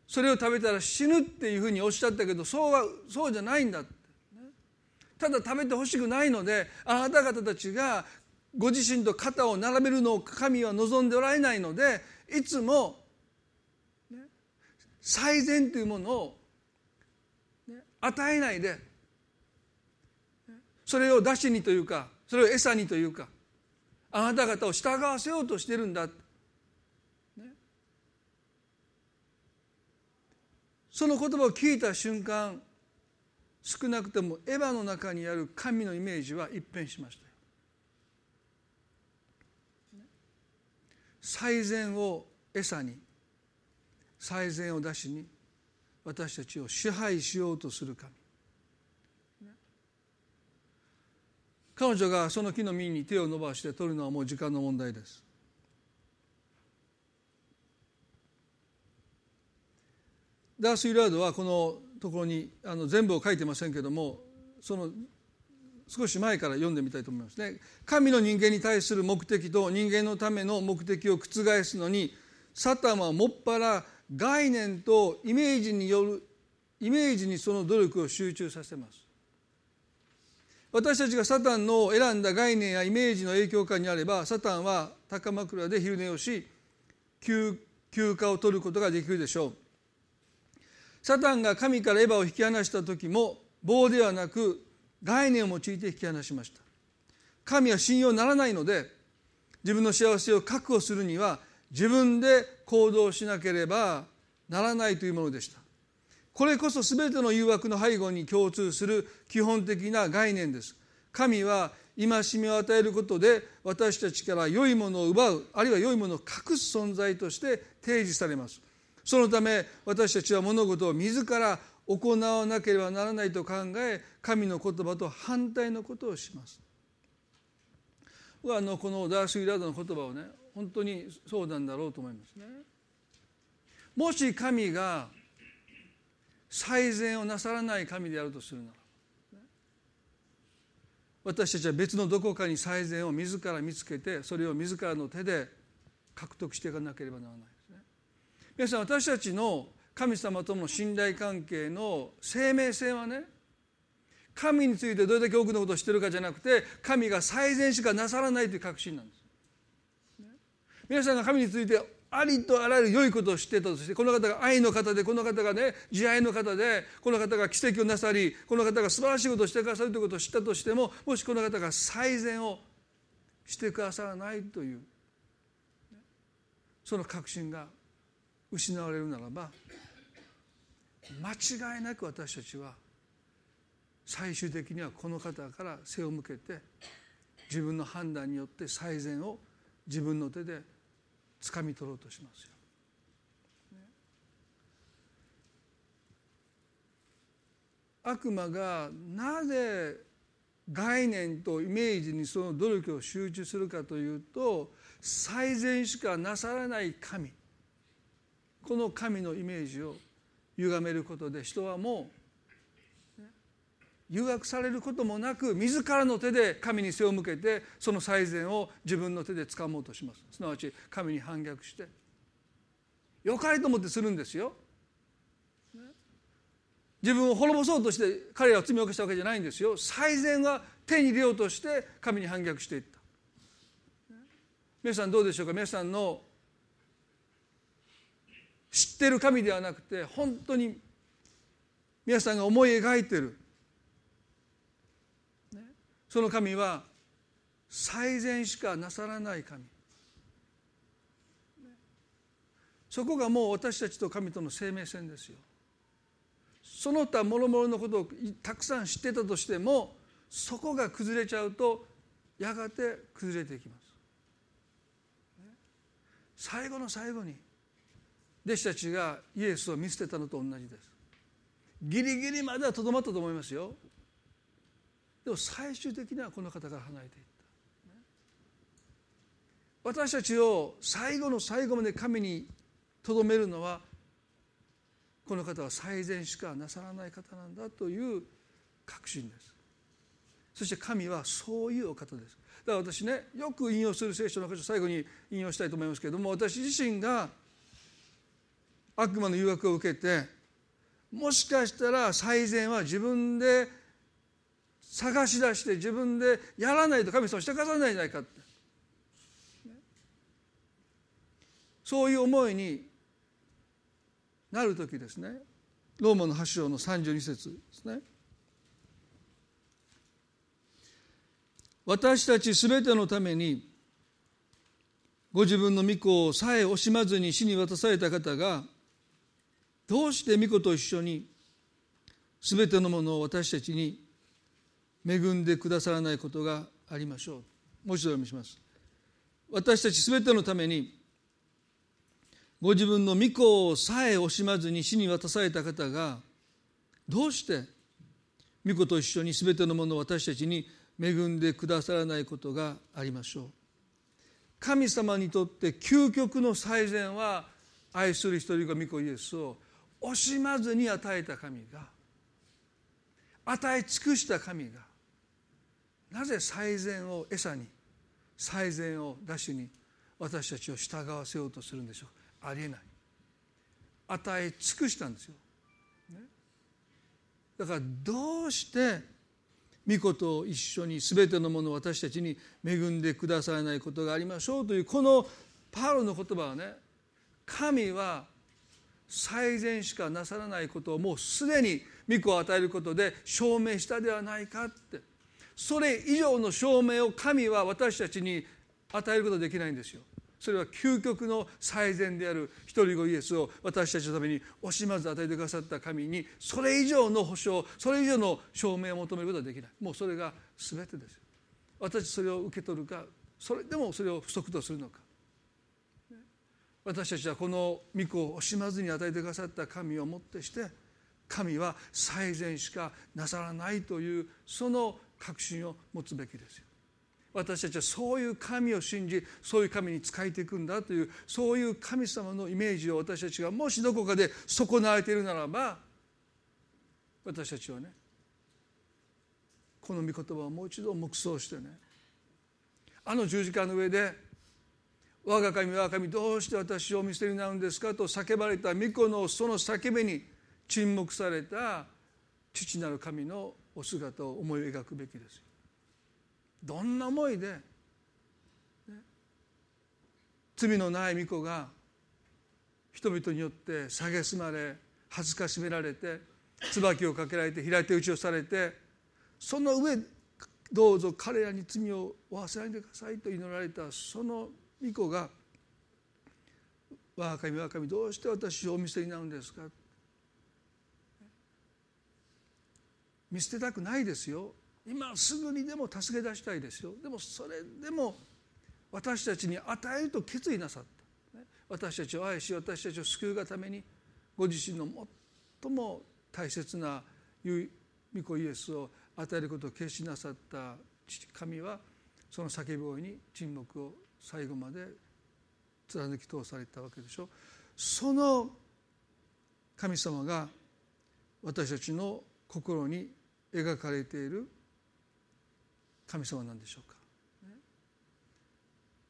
それを食べたら死ぬっていうふうにおっしゃったけどそうはそうじゃないんだただ食べてほしくないのであなた方たちがご自身と肩を並べるのを神は望んでおられないのでいつも、最善というものを、与えないで。それを出しにというかそれを餌にというかあなた方を従わせようとしてるんだ、その言葉を聞いた瞬間少なくともエヴァの中にある神のイメージは一変しました。最善を餌に最善を出しに私たちを支配しようとする神。彼女がその木の実に手を伸ばして取るのはもう時間の問題です。ダース・イラードはこのところにあの全部を書いてませんけどもその少し前から読んでみたいと思いますね。神の人間に対する目的と人間のための目的を覆すのにサタンはもっぱら概念とイメージによるイメージにその努力を集中させます。私たちがサタンの選んだ概念やイメージの影響下にあればサタンは高枕で昼寝をし休暇を取ることができるでしょう。サタンが神からエヴァを引き離した時も棒ではなく概念を用いて引き離しました。神は信用ならないので自分の幸せを確保するには自分で行動しなければならないというものでした。これこそ全ての誘惑の背後に共通する基本的な概念です。神は戒めを与えることで私たちから良いものを奪うあるいは良いものを隠す存在として提示されます。そのため私たちは物事を自ら行わなければならないと考え神の言葉と反対のことをします。僕はあのこのダース・イラードの言葉をね本当にそうなんだろうと思いますねもし神が最善をなさらない神であるとするなら私たちは別のどこかに最善を自ら見つけてそれを自らの手で獲得していかなければならないですね皆さん私たちの神様との信頼関係の生命性はね神についてどれだけ多くのことを知ってるかじゃなくて神が最善しかなさらないという確信なんです。皆さんが神についてありとあらゆる良いことを知ってたとしてこの方が愛の方でこの方がね慈愛の方でこの方が奇跡をなさりこの方が素晴らしいことをしてくださるということを知ったとしてももしこの方が最善をしてくださらないというその確信が失われるならば間違いなく私たちは最終的にはこの方から背を向けて自分の判断によって最善を自分の手で掴み取ろうとしますよ。悪魔がなぜ概念とイメージにその努力を集中するかというと最善しかなさらない神この神のイメージを歪めることで人はもう誘惑されることもなく自らの手で神に背を向けてその最善を自分の手で掴もうとします。すなわち神に反逆して。よかれと思ってするんですよ。自分を滅ぼそうとして彼らは罪を犯したわけじゃないんですよ。最善は手に入れようとして神に反逆していった。皆さんどうでしょうか？皆さんの知ってる神ではなくて本当に皆さんが思い描いてる、その神は最善しかなさらない神。そこがもう私たちと神との生命線ですよ。その他諸々のことをたくさん知ってたとしてもそこが崩れちゃうとやがて崩れていきます。最後の最後に弟子たちがイエスを見捨てたのと同じです。ギリギリまではとどまったと思いますよ。でも最終的にはこの方から離れていった。私たちを最後の最後まで神にとどめるのはこの方は最善しかなさらない方なんだという確信です。そして神はそういうお方です。だから私ねよく引用する聖書の箇所最後に引用したいと思いますけれども私自身が悪魔の誘惑を受けてもしかしたら最善は自分で探し出して自分でやらないと神様してかさないじゃないかって。そういう思いになる時ですね。ローマの8章の32節ですね。私たちすべてのためにご自分の御子をさえ惜しまずに死に渡された方がどうして御子と一緒にすべてのものを私たちに恵んでくださらないことがありましょう。もう一度読みします。私たちすべてのためにご自分の御子さえ惜しまずに死に渡された方がどうして御子と一緒にすべてのものを私たちに恵んでくださらないことがありましょう。神様にとって究極の最善は愛する一人が御子イエスを惜しまずに与えた神が与え尽くした神がなぜ最善を餌に最善を出しに私たちを従わせようとするんでしょう？ありえない。与え尽くしたんですよ、ね、だからどうして御子と一緒に全てのものを私たちに恵んでくださらないことがありましょうというこのパウロの言葉はね神は最善しかなさらないことをもうすでに御子を与えることで証明したではないかって。それ以上の証明を神は私たちに与えることできないんですよ。それは究極の最善である一人子イエスを私たちのために惜しまず与えてくださった神にそれ以上の保証それ以上の証明を求めることはできない。もうそれが全てです。私それを受け取るかそれでもそれを不足とするのか。私たちはこの御子を惜しまずに与えてくださった神をもってして神は最善しかなさらないというその確信を持つべきですよ私たちはそういう神を信じそういう神に仕えていくんだというそういう神様のイメージを私たちがもしどこかで損なわれているならば私たちはねこの御言葉をもう一度黙想してねあの十字架の上で「我が神我が神どうして私を見捨てになるんですか?」と叫ばれた御子のその叫びに沈黙された父なる神のお姿を思い描くべきです。どんな思いで、ね、罪のない御子が人々によって蔑まれ恥ずかしめられて椿をかけられて平手打ちをされてその上どうぞ彼らに罪を負わせないでくださいと祈られたその御子が「我が神我が神どうして私をお見捨てになるんですか?」見捨てたくないですよ。今すぐにでも助け出したいですよ。でもそれでも私たちに与えると決意なさった、私たちを愛し私たちを救うがためにご自身の最も大切な御子イエスを与えることを決しなさった神はその叫び声に沈黙を最後まで貫き通されたわけでしょその神様が私たちの心に描かれている神様なんでしょうか、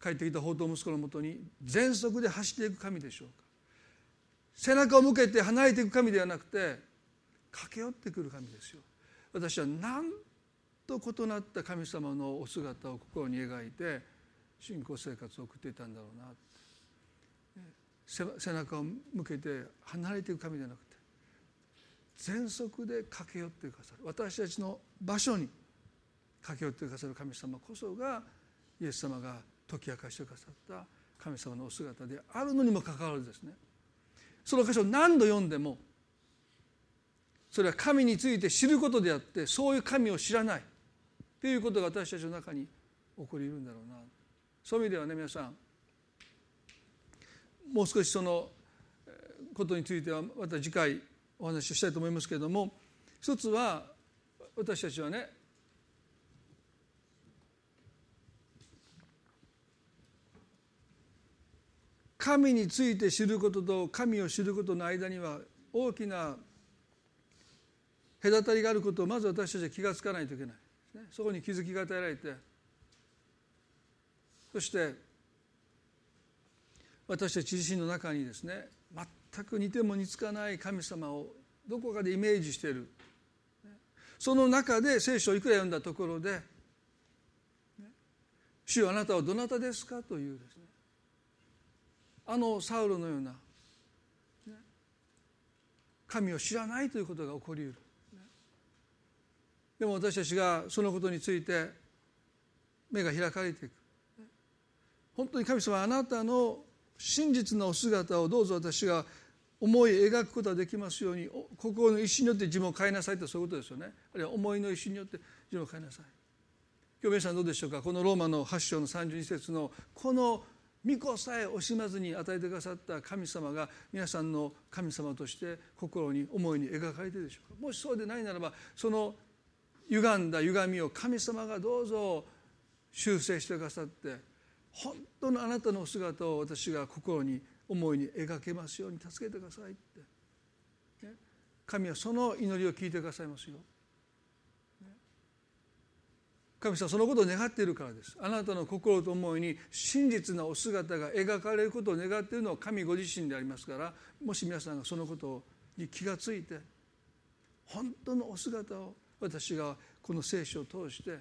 帰ってきた宝刀息子のもとに全速で走っていく神でしょうか。背中を向けて離れていく神ではなくて駆け寄ってくる神ですよ。私は何と異なった神様のお姿を心に描いて信仰生活を送っていたんだろうな。背中を向けて離れていく神ではなくて全速で駆け寄ってくださる。私たちの場所に駆け寄ってくださる神様こそがイエス様が解き明かしてくださった神様のお姿であるのにもかかわらずですね。その箇所を何度読んでもそれは神について知ることであってそういう神を知らない。ということが私たちの中に起こりうるんだろうな。そういう意味ではね皆さんもう少しそのことについてはまた次回お話をしたいと思いますけれども一つは私たちはね神について知ることと神を知ることの間には大きな隔たりがあることをまず私たちは気が付かないといけない。そこに気づきが与えられてそして私たち自身の中にですね全く似ても似つかない神様をどこかでイメージしている。その中で聖書をいくら読んだところで「主よあなたはどなたですか?」というですね。あのサウロのような神を知らないということが起こりうる。でも私たちがそのことについて目が開かれていく。本当に神様あなたの真実のお姿をどうぞ私が思い描くことができますように心の意志によって自分を変えなさいとそういうことですよね。あるいは思いの意志によって自分を変えなさい。今日皆さんどうでしょうか？このローマの8章の32節のこの御子さえ惜しまずに与えてくださった神様が皆さんの神様として心に思いに描かれているでしょうか？もしそうでないならばその歪んだ歪みを神様がどうぞ修正してくださって本当のあなたの姿を私が心に思いに描けますように助けてくださいって、ね、神はその祈りを聞いてくださいますよ。神様そのことを願っているからです。あなたの心と思いに真実なお姿が描かれることを願っているのは神ご自身でありますからもし皆さんがそのことに気がついて本当のお姿を私がこの聖書を通して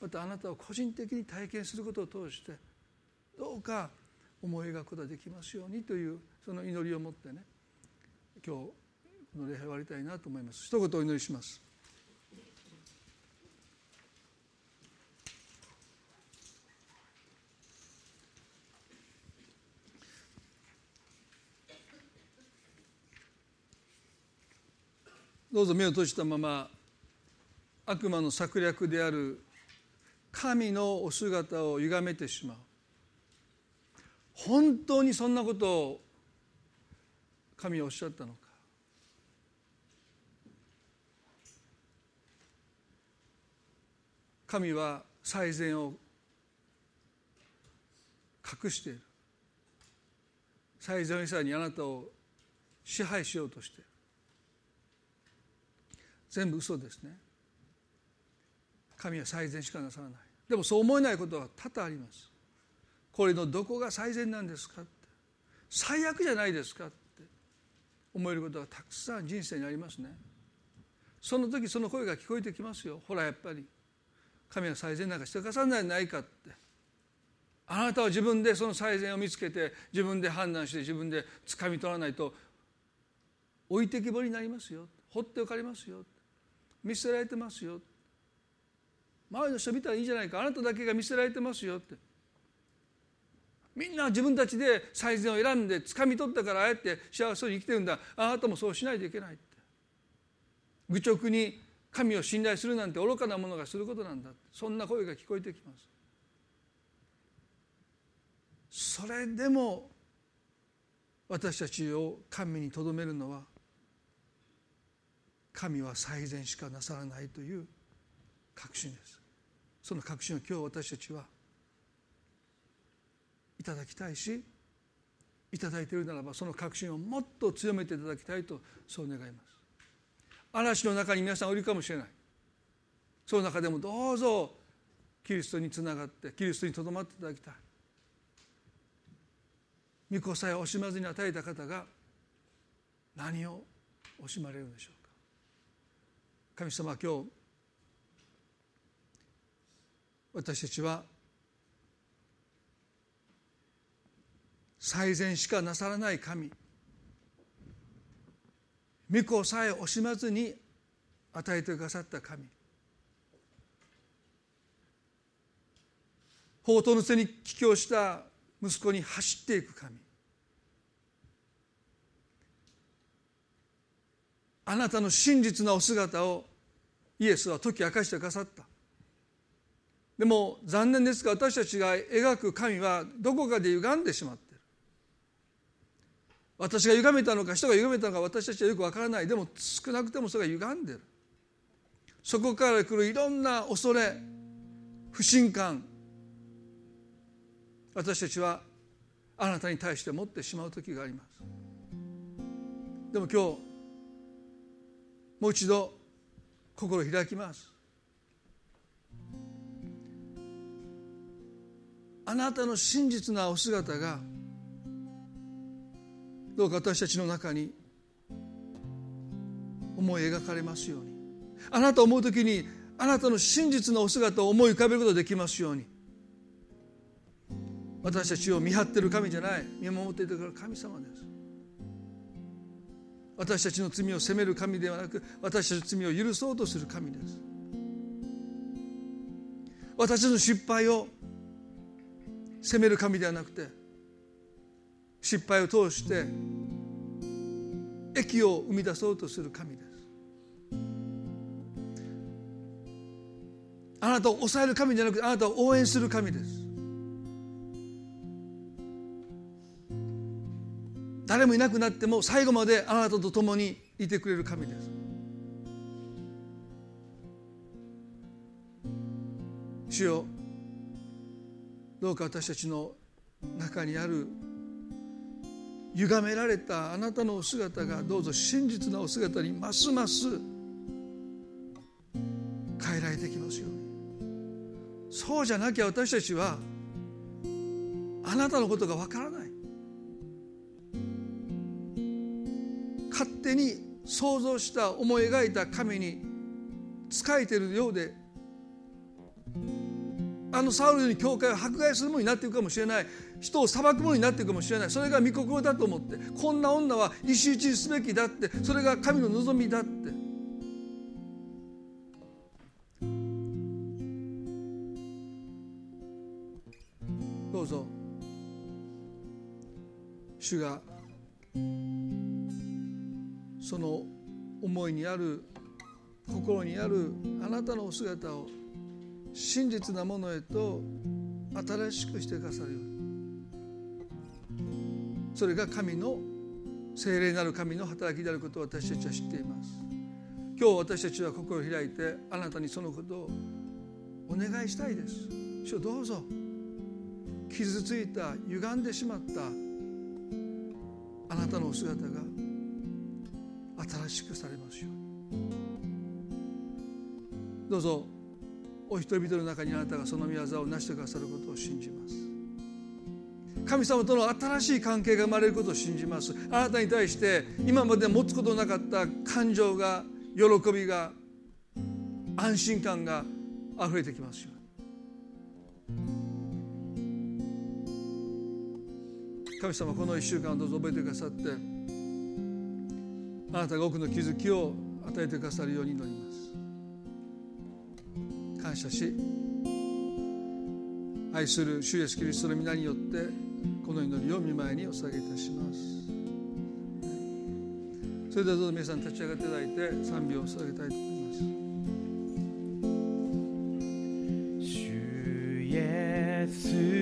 またあなたを個人的に体験することを通してどうか思い描くことができますようにというその祈りを持ってね今日この礼拝終わりたいなと思います。一言お祈りします。どうぞ目を閉じたまま悪魔の策略である神のお姿を歪めてしまう。本当にそんなことを神はおっしゃったのか？神は最善を隠している。最善をさにあなたを支配しようとしている。全部嘘ですね。神は最善しかなさらない。でもそう思えないことは多々あります。これのどこが最善なんですかって。最悪じゃないですかって。思えることがたくさん人生にありますね。その時その声が聞こえてきますよ。ほらやっぱり。神は最善なんかしてくださらないないかって。あなたは自分でその最善を見つけて自分で判断して自分で掴み取らないと置いてきぼりになりますよ。放っておかれますよ。見捨てられてますよ。周りの人見たらいいじゃないか。あなただけが見捨てられてますよって。みんな自分たちで最善を選んで掴み取ったからああやって幸せに生きてるんだ。あなたもそうしないといけないって。愚直に神を信頼するなんて愚かなものがすることなんだそんな声が聞こえてきます。それでも私たちを神にとどめるのは神は最善しかなさらないという確信です。その確信を今日私たちはいただきたいしいただいているならばその確信をもっと強めていただきたいとそう願います。嵐の中に皆さんおいるかもしれない。その中でもどうぞキリストにつながってキリストにとどまっていただきたい。御子さえ惜しまずに与えた方が何を惜しまれるんでしょうか。神様今日私たちは最善しかなさらない神。御子さえ惜しまずに与えてくださった神。宝刀の背に帰郷した息子に走っていく神。あなたの真実なお姿をイエスは解き明かしてくださった。でも残念ですが私たちが描く神はどこかで歪んでしまって私が歪めたのか人が歪めたのか私たちはよくわからない。でも少なくてもそれが歪んでる。そこから来るいろんな恐れ不信感。私たちはあなたに対して持ってしまう時があります。でも今日もう一度心を開きます。あなたの真実なお姿がどうか私たちの中に思い描かれますように。あなたを思う時にあなたの真実なお姿を思い浮かべることができますように。私たちを見張ってる神じゃない。見守っていてくれる神様です。私たちの罪を責める神ではなく私たちの罪を許そうとする神です。私の失敗を責める神ではなくて失敗を通して益を生み出そうとする神です。あなたを抑える神じゃなくてあなたを応援する神です。誰もいなくなっても最後まであなたと共にいてくれる神です。主よどうか私たちの中にある歪められたあなたのお姿がどうぞ真実なお姿にますます変えられてきますように。そうじゃなきゃ私たちはあなたのことがわからない。勝手に想像した思い描いた神に仕えているようであのサウルに教会を迫害するものになっていくかもしれない。人を裁くものになっていくかもしれない。それが御心だと思って。こんな女は石打ちにすべきだって。それが神の望みだって。どうぞ。主がその思いにある心にあるあなたのお姿を真実なものへと新しくしてくださるように。それが神の精霊なる神の働きであることを私たちは知っています。今日私たちは心を開いてあなたにそのことをお願いしたいです。主どうぞ。傷ついた歪んでしまったあなたのお姿が新しくされますように。どうぞ。お人一人の中にあなたがその御業を成してくださることを信じます。神様との新しい関係が生まれることを信じます。あなたに対して今まで持つことなかった感情が喜びが安心感があふれてきますよ神様この1週間をどうぞ覚えてくださってあなたが多くの気づきを与えてくださるように祈ります。感謝し愛する主イエスキリストの皆によってこの祈りを見舞いにお捧げいたします。それではどうぞ皆さん立ち上がっていただいて賛美を捧げたいと思います。主イエス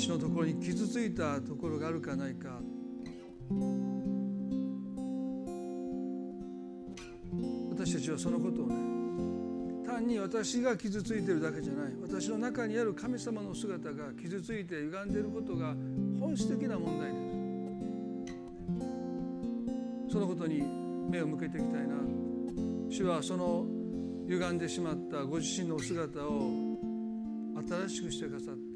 私のところに傷ついたところがあるかないか。私たちはそのことをね単に私が傷ついてるだけじゃない。私の中にある神様の姿が傷ついて歪んでいることが本質的な問題です。そのことに目を向けていきたいな。主はその歪んでしまったご自身のお姿を新しくしてくださって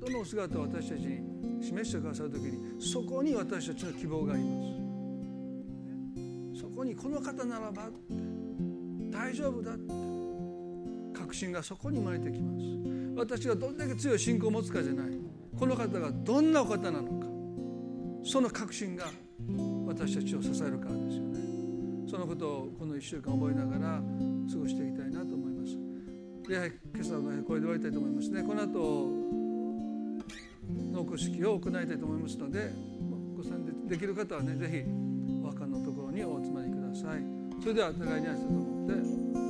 本当のお姿を私たちに示してくださる時にそこに私たちの希望があります。そこにこの方ならば大丈夫だって確信がそこに生まれてきます。私がどんだけ強い信仰を持つかじゃない。この方がどんなお方なのか。その確信が私たちを支えるからですよね。そのことをこの1週間覚えながら過ごしていきたいなと思います。礼拝今朝のこれで終わりたいと思いますね。この後農庫式を行いたいと思いますのでご参加できる方はねぜひお墓のところにお集まりください。それでは互いに挨拶を持って。